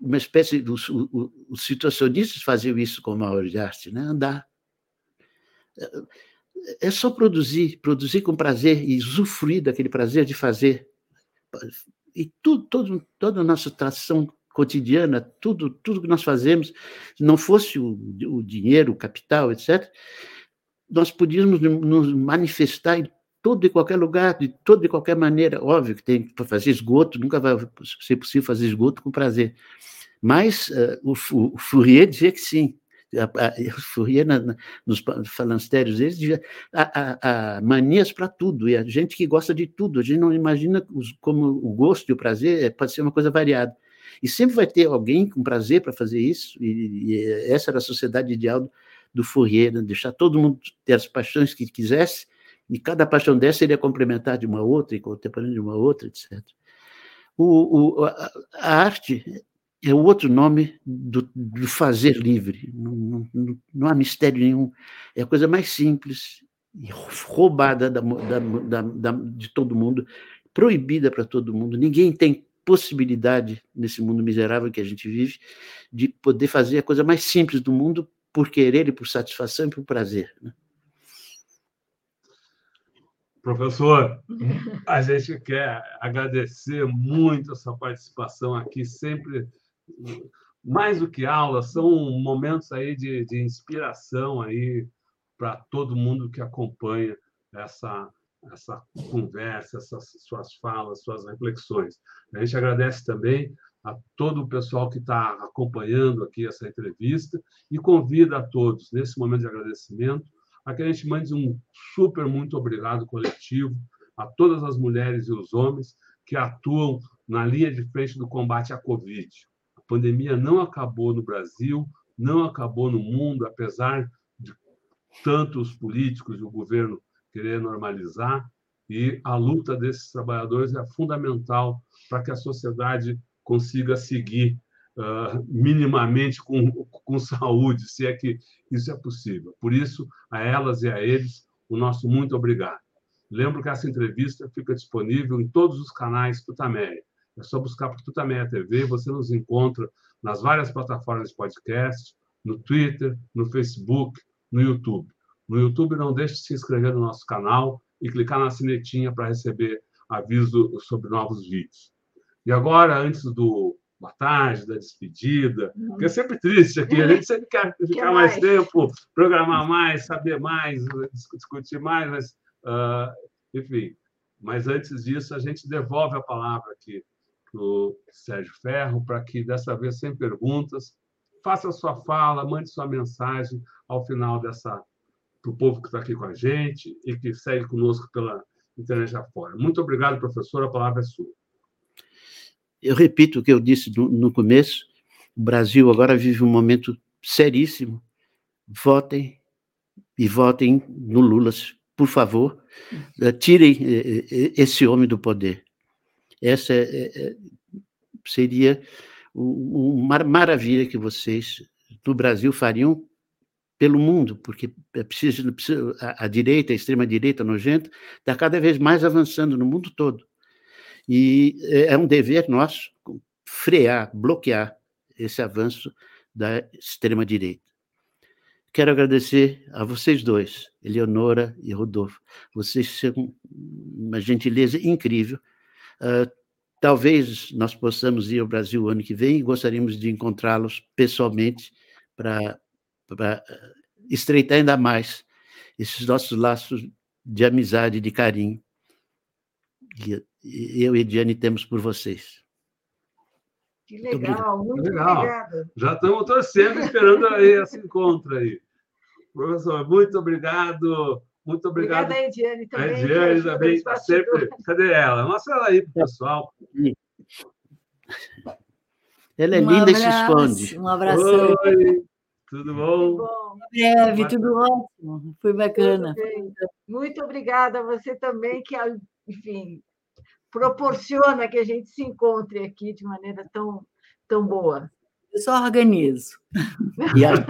uma espécie de os situacionistas faziam isso com uma obra de arte, né? Andar. É só produzir, produzir com prazer e usufruir daquele prazer de fazer. E tudo, todo, toda a nossa tração cotidiana, tudo, tudo que nós fazemos, se não fosse o, o dinheiro, o capital, etc., nós podíamos nos manifestar em todo e qualquer lugar, de toda e qualquer maneira. Óbvio que tem para fazer esgoto, nunca vai ser possível fazer esgoto com prazer. Mas uh, o, o Fourier dizia que sim. O Fourier, na, na, nos falancérios deles, dizia há, manias para tudo, e a gente que gosta de tudo, a gente não imagina os, como o gosto e o prazer é, pode ser uma coisa variada. E sempre vai ter alguém com prazer para fazer isso, e, e, essa era a sociedade ideal do, Fourier, né? deixar todo mundo ter as paixões que quisesse, e cada paixão dessa ele ia complementar de uma outra, e contemporânea de uma outra, etc. O, o, a, a, arte é o outro nome do, do fazer livre, não, não, não, há mistério nenhum, é a coisa mais simples, roubada da, da, da, de todo mundo, proibida para todo mundo, ninguém tem possibilidade, nesse mundo miserável que a gente vive, de poder fazer a coisa mais simples do mundo por querer e por satisfação e por prazer. Né? Professor, a gente quer agradecer muito a sua participação aqui, sempre mais do que aula, são momentos aí de, de inspiração aí para todo mundo que acompanha essa essa conversa, essas suas falas, suas reflexões. A gente agradece também a todo o pessoal que está acompanhando aqui essa entrevista e convida a todos, nesse momento de agradecimento, a que a gente mande um super muito obrigado coletivo a todas as mulheres e os homens que atuam na linha de frente do combate à Covid. A pandemia não acabou no Brasil, não acabou no mundo, apesar de tantos políticos e o governo querer normalizar, e a luta desses trabalhadores é fundamental para que a sociedade consiga seguir uh, minimamente com, com saúde, se é que isso é possível. Por isso, a elas e a eles, o nosso muito obrigado. Lembro que essa entrevista fica disponível em todos os canais Tutameia. É só buscar por Tutameia TV, você nos encontra nas várias plataformas de podcast, no Twitter, no Facebook, no YouTube. No YouTube, não deixe de se inscrever no nosso canal e clicar na sinetinha para receber aviso sobre novos vídeos. E agora, antes do boa tarde, da despedida, uhum. porque é sempre triste aqui, a gente sempre quer ficar mais? mais? tempo, programar mais, saber mais, discutir mais, mas, uh, enfim. Mas antes disso, a gente devolve a palavra aqui para o Sérgio Ferro, para que dessa vez, sem perguntas, faça sua fala, mande sua mensagem ao final dessa para o povo que está aqui com a gente e que segue conosco pela internet afora. Muito obrigado, professor. A palavra é sua. Eu repito o que eu disse no, no começo: o Brasil agora vive um momento seríssimo. Votem e votem no Lula, por favor. Tirem eh, eh, esse homem do poder. Essa é, seria uma maravilha que vocês no Brasil fariam pelo mundo, porque é preciso, a, a direita, a extrema-direita nojenta, está cada vez mais avançando no mundo todo. E é, é um dever nosso frear, bloquear esse avanço da extrema-direita. Quero agradecer a vocês dois, Eleonora e Rodolfo. Vocês são uma gentileza incrível. Uh, talvez nós possamos ir ao Brasil ano que vem e gostaríamos de encontrá-los pessoalmente para estreitar ainda mais esses nossos laços de amizade, de carinho que eu e Diane temos por vocês. Que legal, muito, muito legal. obrigada. Já estamos torcendo, esperando aí esse encontro aí. Professor, muito obrigado. Muito obrigado. Obrigada, Ediane, também. A Ediane também está sempre. Cadê ela? Mostra ela aí para o pessoal. Ela é um linda abraço, e se esconde. Um abraço. Oi, tudo bom? Tudo bom. Breve, tudo ótimo. Foi bacana. Muito obrigada a você também, que, enfim, proporciona que a gente se encontre aqui de maneira tão, tão boa. Eu só organizo. E a,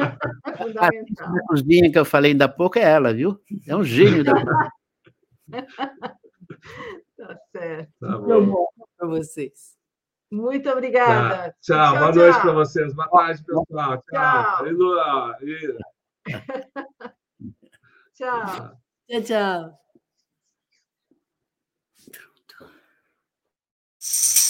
a cozinha que eu falei ainda há pouco é ela, viu? É um gênio da Tá certo. Tá bom. para vocês. Muito obrigada. Tá. Tchau, tchau, boa tchau. noite para vocês. Boa tarde, pessoal. Tchau. Tchau. E, tchau. Tchau, tchau. Thank you.